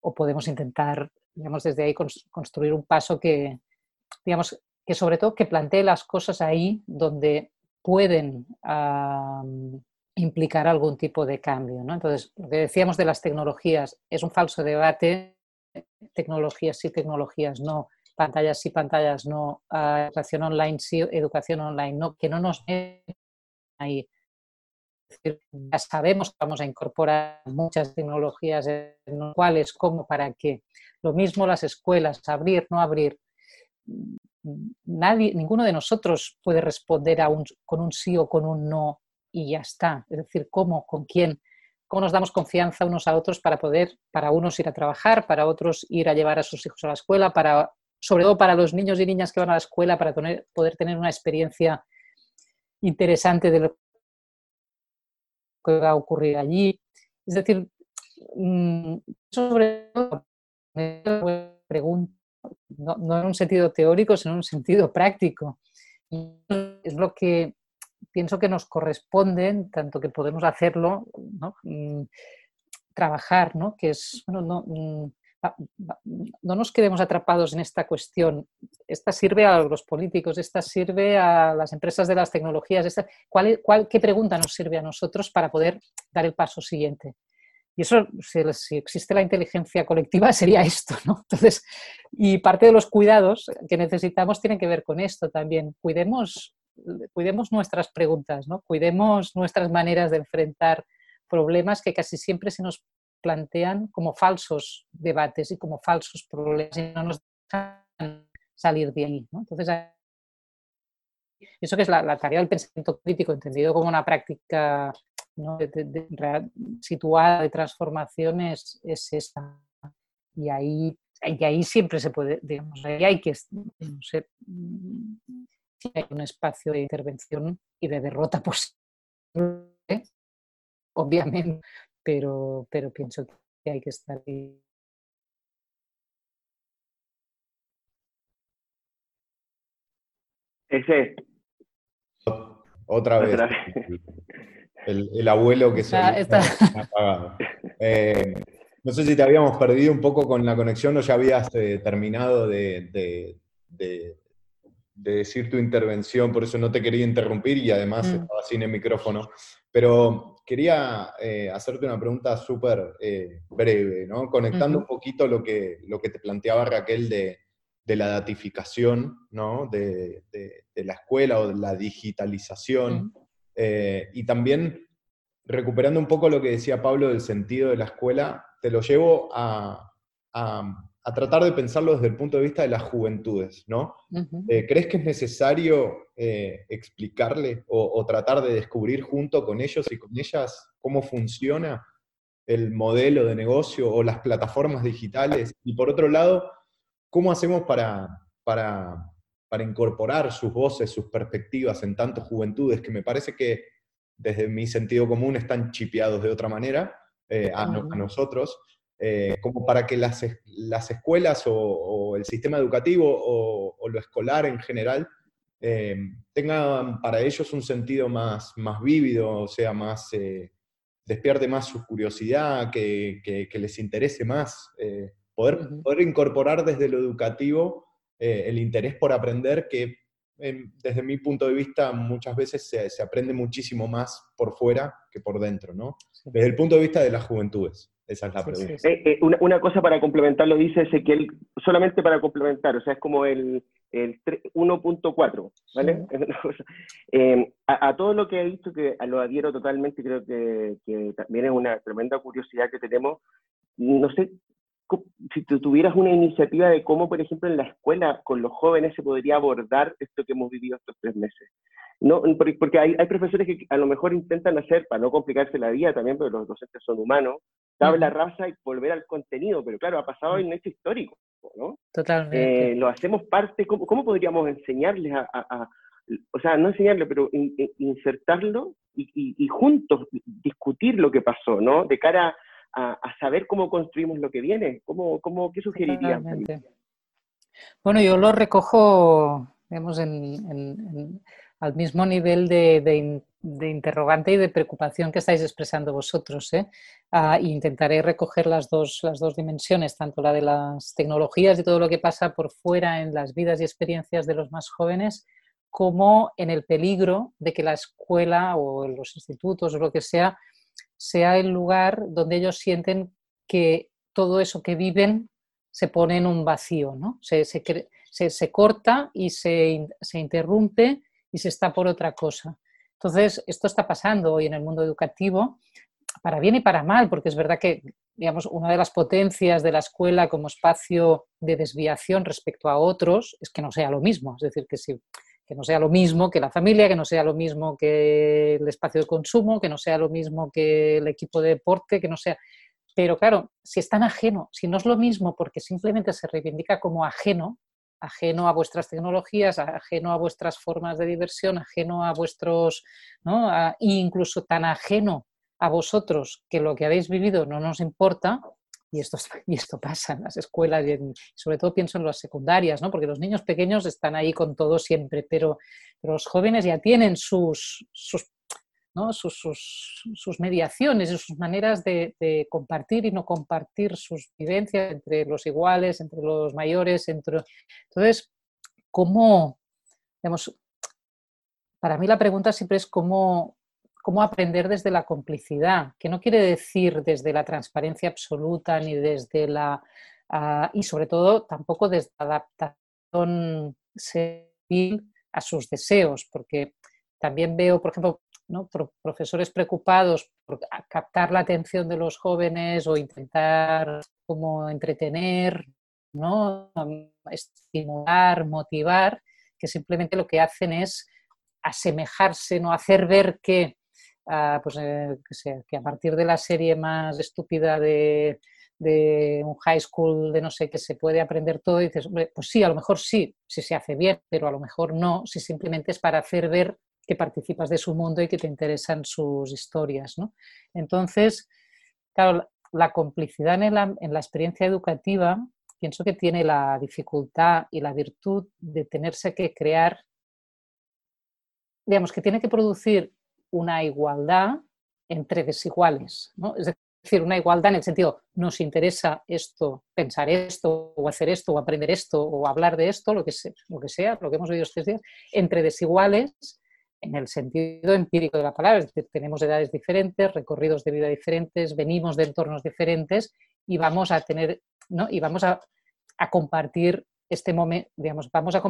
o podemos intentar, digamos, desde ahí construir un paso que, digamos, que sobre todo que plantee las cosas ahí donde pueden implicar algún tipo de cambio. ¿no? Entonces, lo que decíamos de las tecnologías es un falso debate, tecnologías sí, tecnologías no, pantallas sí, pantallas no, educación online sí, educación online no, que no nos ahí ya sabemos que vamos a incorporar muchas tecnologías, cuáles, cómo, para qué. Lo mismo las escuelas, abrir, no abrir. Nadie, ninguno de nosotros puede responder a un, con un sí o con un no y ya está. Es decir, cómo, con quién, cómo nos damos confianza unos a otros para poder, para unos ir a trabajar, para otros ir a llevar a sus hijos a la escuela, para, sobre todo para los niños y niñas que van a la escuela, para poder tener una experiencia interesante de lo que va a ocurrir allí. Es decir, mm, sobre todo, me no, en un sentido teórico, sino en un sentido práctico. es lo que pienso que nos corresponde, tanto que podemos hacerlo, ¿no? Mm, trabajar, ¿no? que es, bueno, no, mm, no nos quedemos atrapados en esta cuestión. Esta sirve a los políticos, esta sirve a las empresas de las tecnologías. Esta, ¿cuál, cuál, ¿Qué pregunta nos sirve a nosotros para poder dar el paso siguiente? Y eso, si, existe la inteligencia colectiva, sería esto, ¿no? Entonces, y parte de los cuidados que necesitamos tienen que ver con esto también. Cuidemos, cuidemos nuestras preguntas, ¿no? Cuidemos nuestras maneras de enfrentar problemas que casi siempre se nos plantean como falsos debates y como falsos problemas y no nos dejan salir de ahí. Entonces, eso que es la, tarea del pensamiento crítico, entendido como una práctica situada de transformaciones, es esa. Y ahí, y ahí siempre se puede, digamos, ahí hay que, no sé, hay un espacio de intervención y de derrota posible, obviamente, pero, pero pienso que hay que estar ahí. Ese. Otra vez. El, abuelo que se ha apagado. Eh, no sé si te habíamos perdido un poco con la conexión o ya habías eh, terminado de, decir tu intervención, por eso no te quería interrumpir y además mm. estaba sin el micrófono. Pero quería eh, hacerte una pregunta súper breve, ¿no? Conectando un poquito lo que, lo que te planteaba Raquel de, la datificación, ¿no? De, la escuela o de la digitalización. Eh, y también recuperando un poco lo que decía Pablo del sentido de la escuela, te lo llevo a, a tratar de pensarlo desde el punto de vista de las juventudes, ¿no? Eh, ¿Crees que es necesario eh, explicarle o, tratar de descubrir junto con ellos y con ellas cómo funciona el modelo de negocio o las plataformas digitales? Y por otro lado, ¿cómo hacemos para, para, incorporar sus voces, sus perspectivas en tantas juventudes que me parece que desde mi sentido común están chipeados de otra manera eh, a, a nosotros? Eh, como para que las, las escuelas o, el sistema educativo o, lo escolar en general eh, tengan para ellos un sentido más, más vívido, o sea, más, despierte más su curiosidad, que, que, les interese más, poder, poder incorporar desde lo educativo el interés por aprender que desde mi punto de vista muchas veces se, se, aprende muchísimo más por fuera que por dentro, ¿no? Desde el punto de vista de las juventudes. Esa es la pregunta. Eh, eh, una, cosa para complementar lo dice Ezequiel, solamente para complementar, o sea, es como el, el 1.4, ¿vale? Eh, a, todo lo que he dicho, que lo adhiero totalmente, creo que, que, también es una tremenda curiosidad que tenemos. No sé si tú tuvieras una iniciativa de cómo, por ejemplo, en la escuela con los jóvenes se podría abordar esto que hemos vivido estos tres meses. No, porque hay, hay profesores que a lo mejor intentan hacer, para no complicarse la vida también, porque los docentes son humanos, tabla rasa y volver al contenido, pero claro, ha pasado en un hecho histórico, ¿no? Totalmente. Eh, lo hacemos parte, ¿cómo, ¿cómo, podríamos enseñarles a, o sea, no enseñarle, pero insertarlo y, y, juntos discutir lo que pasó, ¿no? De cara a, saber cómo construimos lo que viene, ¿cómo, cómo, ¿qué sugerirías? Bueno, yo lo recojo, digamos, en al mismo nivel de, interrogante y de preocupación que estáis expresando vosotros. ¿eh? Ah, intentaré recoger las dos, las dos dimensiones, tanto la de las tecnologías y todo lo que pasa por fuera en las vidas y experiencias de los más jóvenes, como en el peligro de que la escuela o los institutos o lo que sea sea el lugar donde ellos sienten que todo eso que viven se pone en un vacío, ¿no? se, se, corta y se, se interrumpe y se está por otra cosa. Entonces, esto está pasando hoy en el mundo educativo, para bien y para mal, porque es verdad que, digamos, una de las potencias de la escuela como espacio de desviación respecto a otros es que no sea lo mismo. Es decir, que, si, que no sea lo mismo que la familia, que no sea lo mismo que el espacio de consumo, que no sea lo mismo que el equipo de deporte, que no sea... Pero claro, si es tan ajeno, si no es lo mismo porque simplemente se reivindica como ajeno, ajeno a vuestras tecnologías, ajeno a vuestras formas de diversión, ajeno a vuestros, ¿no? incluso tan ajeno a vosotros que lo que habéis vivido no nos importa, y esto, y esto pasa en las escuelas y sobre todo pienso en las secundarias, ¿no? porque los niños pequeños están ahí con todo siempre, pero, los jóvenes ya tienen sus, sus sus, mediaciones y sus maneras de, compartir y no compartir sus vivencias entre los iguales, entre los mayores. Entre... Entonces, ¿cómo, digamos, para mí la pregunta siempre es cómo, cómo aprender desde la complicidad, que no quiere decir desde la transparencia absoluta ni desde la... Ah, y sobre todo tampoco desde la adaptación civil a sus deseos, porque también veo, por ejemplo, profesores preocupados por captar la atención de los jóvenes o intentar como entretener, ¿no? estimular, motivar, que simplemente lo que hacen es asemejarse, no hacer ver que, ah, pues, eh, que, a partir de la serie más estúpida de, un high school de no sé qué se puede aprender todo, y dices, pues sí, a lo mejor sí, si se hace bien, pero a lo mejor no, si simplemente es para hacer ver que participas de su mundo y que te interesan sus historias. ¿no? Entonces, claro, la complicidad en la, en la experiencia educativa pienso que tiene la dificultad y la virtud de tenerse que crear, digamos, que tiene que producir una igualdad entre desiguales. ¿no? Es decir, una igualdad en el sentido, nos interesa esto, pensar esto, o hacer esto, o aprender esto, o hablar de esto, lo que sea, lo que, hemos oído estos días, entre desiguales en el sentido empírico de la palabra, es decir, tenemos edades diferentes, recorridos de vida diferentes, venimos de entornos diferentes y vamos a tener, ¿no? Y vamos a, compartir este momento, digamos, vamos a,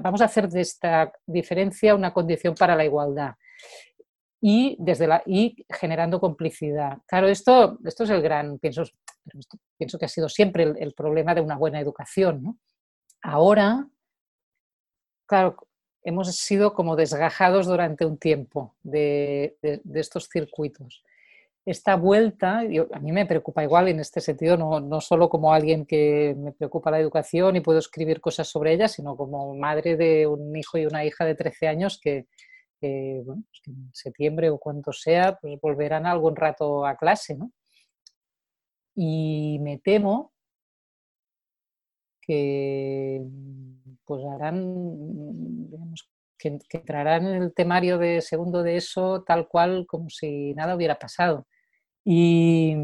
vamos a hacer de esta diferencia una condición para la igualdad y, desde la, y generando complicidad. Claro, esto, esto es el gran, pienso, pienso que ha sido siempre el, problema de una buena educación. Ahora, claro, hemos sido como desgajados durante un tiempo de, estos circuitos. Esta vuelta, a mí me preocupa igual en este sentido, no, no, solo como alguien que me preocupa la educación y puedo escribir cosas sobre ella, sino como madre de un hijo y una hija de 13 años que, pues en septiembre o cuando sea, pues volverán algún rato a clase. Y me temo que pues harán, que, entrarán en el temario de segundo de eso tal cual como si nada hubiera pasado. Y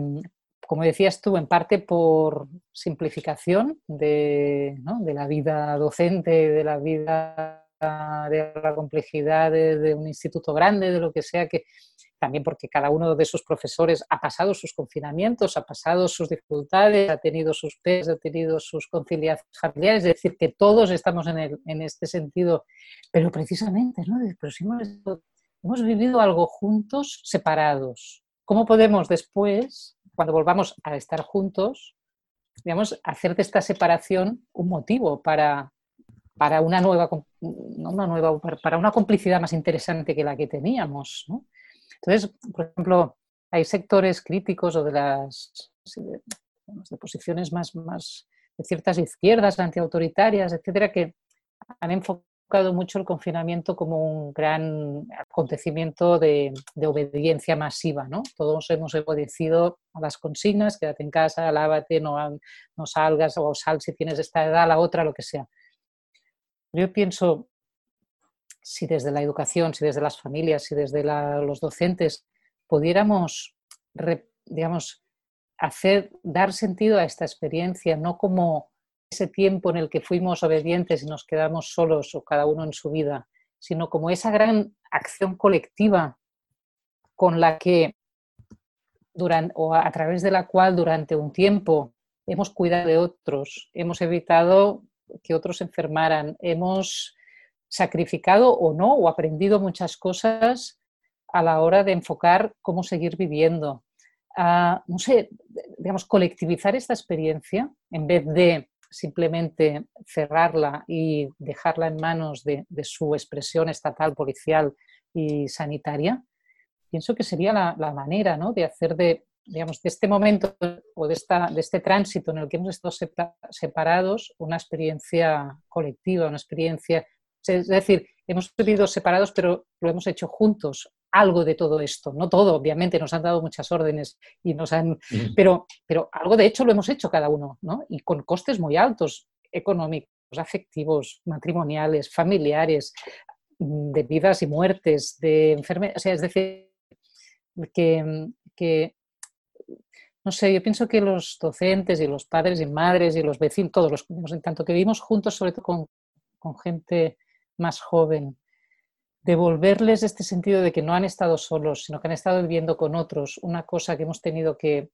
como decías tú, en parte por simplificación de, de la vida docente, de la vida de la complejidad de, un instituto grande, de lo que sea, que también porque cada uno de sus profesores ha pasado sus confinamientos, ha pasado sus dificultades, ha tenido sus pes, ha tenido sus conciliaciones familiares, es decir, que todos estamos en, este sentido, pero precisamente, ¿no? Pero si hemos, vivido algo juntos, separados. ¿Cómo podemos después, cuando volvamos a estar juntos, digamos, hacer de esta separación un motivo para, para una nueva, para una complicidad más interesante que la que teníamos. Entonces, por ejemplo, hay sectores críticos o de las de, posiciones más, más de ciertas izquierdas antiautoritarias, etcétera, que han enfocado mucho el confinamiento como un gran acontecimiento de, de, obediencia masiva. ¿no? Todos hemos obedecido a las consignas, quédate en casa, lávate, no, no salgas o sal si tienes esta edad, la otra, lo que sea. Yo pienso, si desde la educación, si desde las familias, si desde los docentes pudiéramos, digamos, hacer, dar sentido a esta experiencia, no como ese tiempo en el que fuimos obedientes y nos quedamos solos o cada uno en su vida, sino como esa gran acción colectiva con la que durante, o a través de la cual durante un tiempo hemos cuidado de otros, hemos evitado que otros enfermaran, hemos sacrificado o no, o aprendido muchas cosas a la hora de enfocar cómo seguir viviendo. Ah, no sé, digamos, colectivizar esta experiencia en vez de simplemente cerrarla y dejarla en manos de, su expresión estatal, policial y sanitaria, pienso que sería la, manera ¿no? de hacer de, digamos, de este momento o de, esta, de este tránsito en el que hemos estado separados una experiencia colectiva, una experiencia, es decir, hemos vivido separados, pero lo hemos hecho juntos, algo de todo esto, no todo, obviamente, nos han dado muchas órdenes y nos han, pero, pero algo de hecho lo hemos hecho cada uno, ¿no? Y con costes muy altos, económicos, afectivos, matrimoniales, familiares, de vidas y muertes, de enfermedades, o sea, es decir, que, que, no sé, yo pienso que los docentes y los padres y madres y los vecinos, todos los, tanto que vivimos juntos, sobre todo con, con gente más joven, devolverles este sentido de que no han estado solos, sino que han estado viviendo con otros, una cosa que hemos tenido que,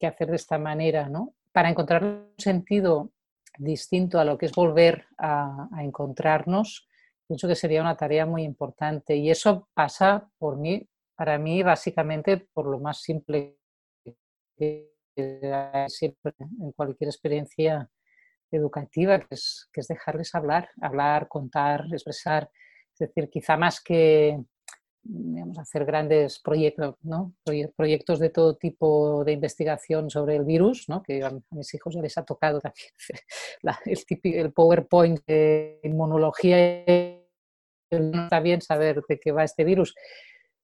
hacer de esta manera, ¿no? Para encontrar un sentido distinto a lo que es volver a, encontrarnos, pienso que sería una tarea muy importante. Y eso pasa por mí, para mí, básicamente por lo más simple siempre en cualquier experiencia educativa, que es, que es dejarles hablar, hablar, contar, expresar es decir, quizá más que hacer grandes proyectos, ¿no? proyectos de todo tipo de investigación sobre el virus, ¿no? que a mis hijos ya les ha tocado también el PowerPoint de inmunología. Está bien saber de qué va este virus,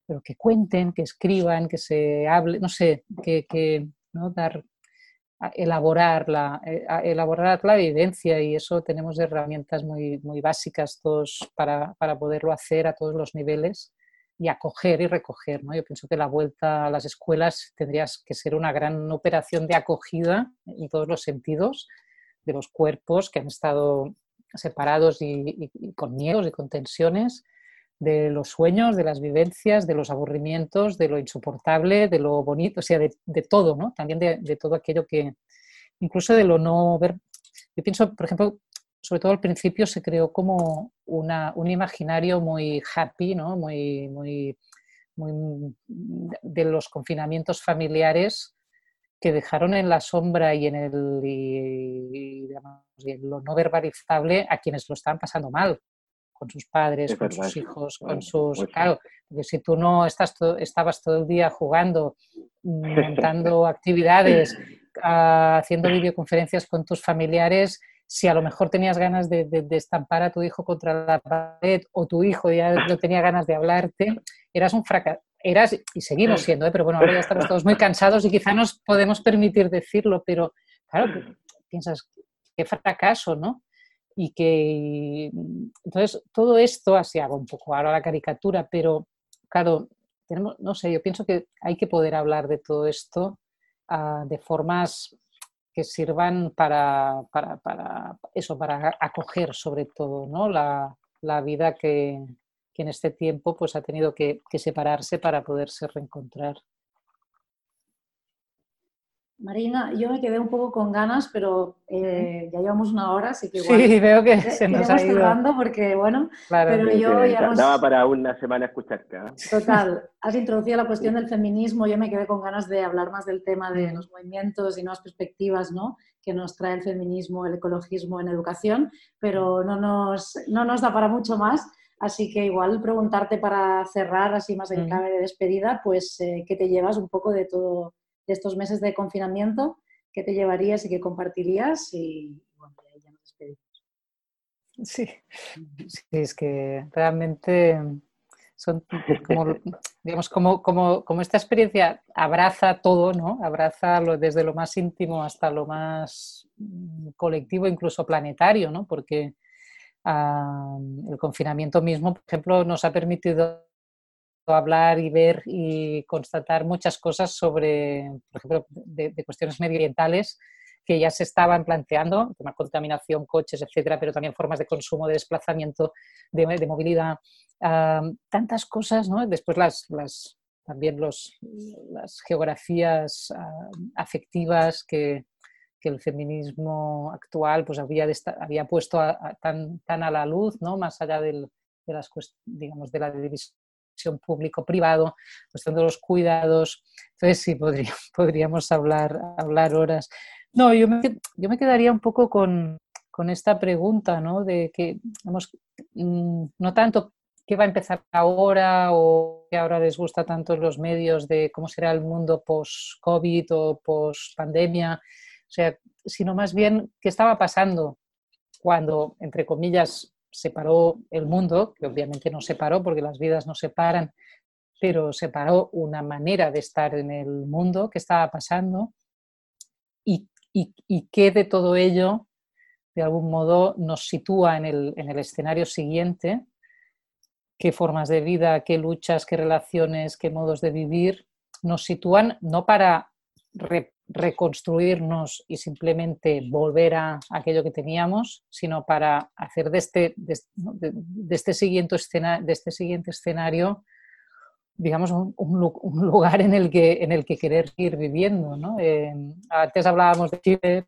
pero que cuenten, que escriban, que se hable, no sé, que, ¿no? dar elaborar la, eh, elaborar la evidencia y eso tenemos herramientas muy, muy básicas todos para, para, poderlo hacer a todos los niveles y acoger y recoger. ¿no? Yo pienso que la vuelta a las escuelas tendría que ser una gran operación de acogida en todos los sentidos de los cuerpos que han estado separados y, y con miedos y con tensiones de los sueños, de las vivencias, de los aburrimientos, de lo insoportable, de lo bonito, o sea, de, todo, ¿no? También de, todo aquello que, incluso de lo no ver. Yo pienso, por ejemplo, sobre todo al principio se creó como una, un imaginario muy happy, ¿no? Muy, muy, muy de los confinamientos familiares que dejaron en la sombra y en el y, lo no verbalizable a quienes lo estaban pasando mal con sus padres, con sus hijos, con sus... Claro, porque si tú no estás estabas todo el día jugando, montando actividades, ah, haciendo videoconferencias con tus familiares, si a lo mejor tenías ganas de, estampar a tu hijo contra la pared o tu hijo ya no tenía ganas de hablarte, eras un fracaso. Eras, y seguimos siendo, ¿eh? pero bueno, ahora ya estamos todos muy cansados y quizá nos podemos permitir decirlo, pero claro, piensas, qué fracaso, ¿no? Y que entonces todo esto, así hago un poco ahora la caricatura, pero claro, tenemos, no sé, yo pienso que hay que poder hablar de todo esto ah, de formas que sirvan para, para, para, eso, para acoger sobre todo ¿no? la, la vida que, que, en este tiempo pues, ha tenido que separarse para poderse reencontrar. Marina, yo me quedé un poco con ganas, pero eh, ya llevamos una hora, así que igual. Sí, veo que se nos ha ido. cerrando porque, bueno, pero yo ya nos... Daba para una semana escucharte. Total, has introducido la cuestión del feminismo, yo me quedé con ganas de hablar más del tema de los movimientos y nuevas perspectivas, ¿no? que nos trae el feminismo, el ecologismo en educación, pero no nos, no nos da para mucho más. Así que igual preguntarte para cerrar, así más en clave de despedida, pues eh, qué te llevas un poco de todo de estos meses de confinamiento, ¿qué te llevarías y qué compartirías? Y bueno, ya nos despedimos. Sí, sí es que realmente son como, digamos, como, como, como, esta experiencia abraza todo, ¿no? Abraza lo, desde lo más íntimo hasta lo más mm, colectivo, incluso planetario, ¿no? Porque el confinamiento mismo, por ejemplo, nos ha permitido hablar y ver y constatar muchas cosas sobre, por ejemplo, de, cuestiones medioambientales que ya se estaban planteando, tema contaminación, coches, etcétera, pero también formas de consumo, de desplazamiento, de, movilidad, tantas cosas, ¿no? Después las, las también los, las geografías afectivas que, que el feminismo actual pues había, había puesto tan, tan, a la luz, ¿no? más allá del, de, las, digamos, de la división público-privado, cuestión de los cuidados. Entonces sí, podría, podríamos hablar, hablar horas. No, yo me, quedaría un poco con, con esta pregunta, ¿no? De que, mm, no tanto qué va a empezar ahora o qué ahora les gusta tanto los medios de cómo será el mundo post-COVID o post-pandemia, o sea, sino más bien qué estaba pasando cuando, entre comillas, se paró el mundo, que obviamente no se paró porque las vidas no se paran, pero se paró una manera de estar en el mundo, qué estaba pasando. Y, y, qué de todo ello, de algún modo, nos sitúa en el, en el escenario siguiente, qué formas de vida, qué luchas, qué relaciones, qué modos de vivir nos sitúan no para reconstruirnos y simplemente volver a aquello que teníamos, sino para hacer de este, de, este, siguiente, escena, de este siguiente escenario, digamos, un, lugar en el, que, en el que querer ir viviendo. ¿no? Eh, antes hablábamos de Chile,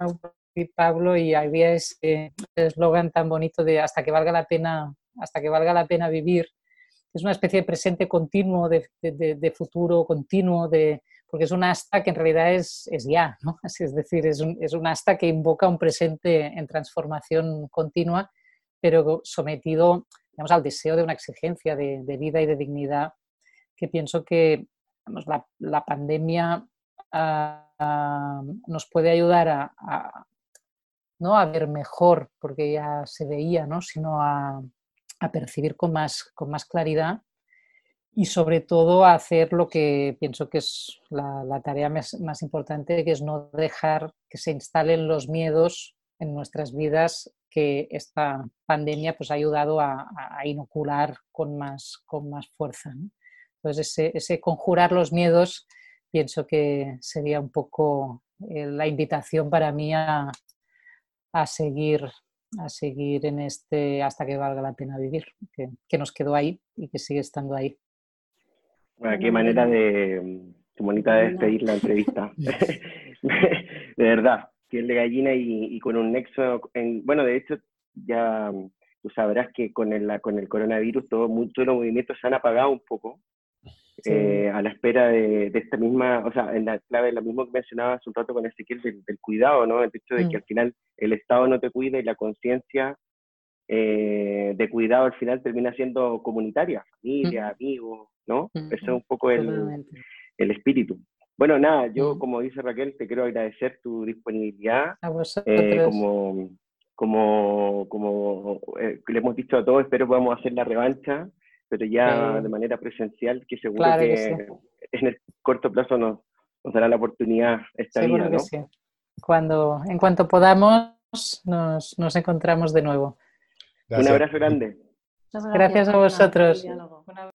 Pablo, y había ese eslogan tan bonito de hasta que valga la pena, hasta que valga la pena vivir. Es una especie de presente continuo, de futuro continuo, de, porque es un asta que en realidad es, ya, ¿no? es decir, es un, es un asta que invoca un presente en transformación continua, pero sometido digamos, al deseo de una exigencia de, de vida y de dignidad, que pienso que digamos, la, la, pandemia uh, nos puede ayudar a, a, no a ver mejor, porque ya se veía, ¿no? sino a, a percibir con más, con más claridad y sobre todo hacer lo que pienso que es la, tarea más, importante, que es no dejar que se instalen los miedos en nuestras vidas que esta pandemia pues, ha ayudado a, inocular con más, con más fuerza. Entonces, ese, conjurar los miedos pienso que sería un poco eh, la invitación para mí a, a, seguir, a seguir en este hasta que valga la pena vivir, que, que nos quedó ahí y que sigue estando ahí. Bueno, qué manera de, qué bonita de despedir la entrevista. de verdad, piel de gallina y, con un nexo, en, bueno, de hecho, ya tú sabrás que con el, con el coronavirus todo, todos los movimientos se han apagado un poco. Eh, a la espera de, de, esta misma, o sea, en la clave, lo mismo que mencionaba hace un rato con Ezequiel del, del cuidado, ¿no? El hecho de que mm. al final el Estado no te cuida y la conciencia eh, de cuidado al final termina siendo comunitaria, familia, amigos, ¿no? Ese es un poco el, el, espíritu. Bueno, nada, yo como dice Raquel, te quiero agradecer tu disponibilidad. Eh, como como, como eh, le hemos dicho a todos, espero podamos hacer la revancha, pero ya de manera presencial, que seguro que, en el corto plazo nos, nos dará la oportunidad esta vida, ¿no? Cuando, en cuanto podamos, nos, nos encontramos de nuevo. Un abrazo grande. Gracias, a vosotros.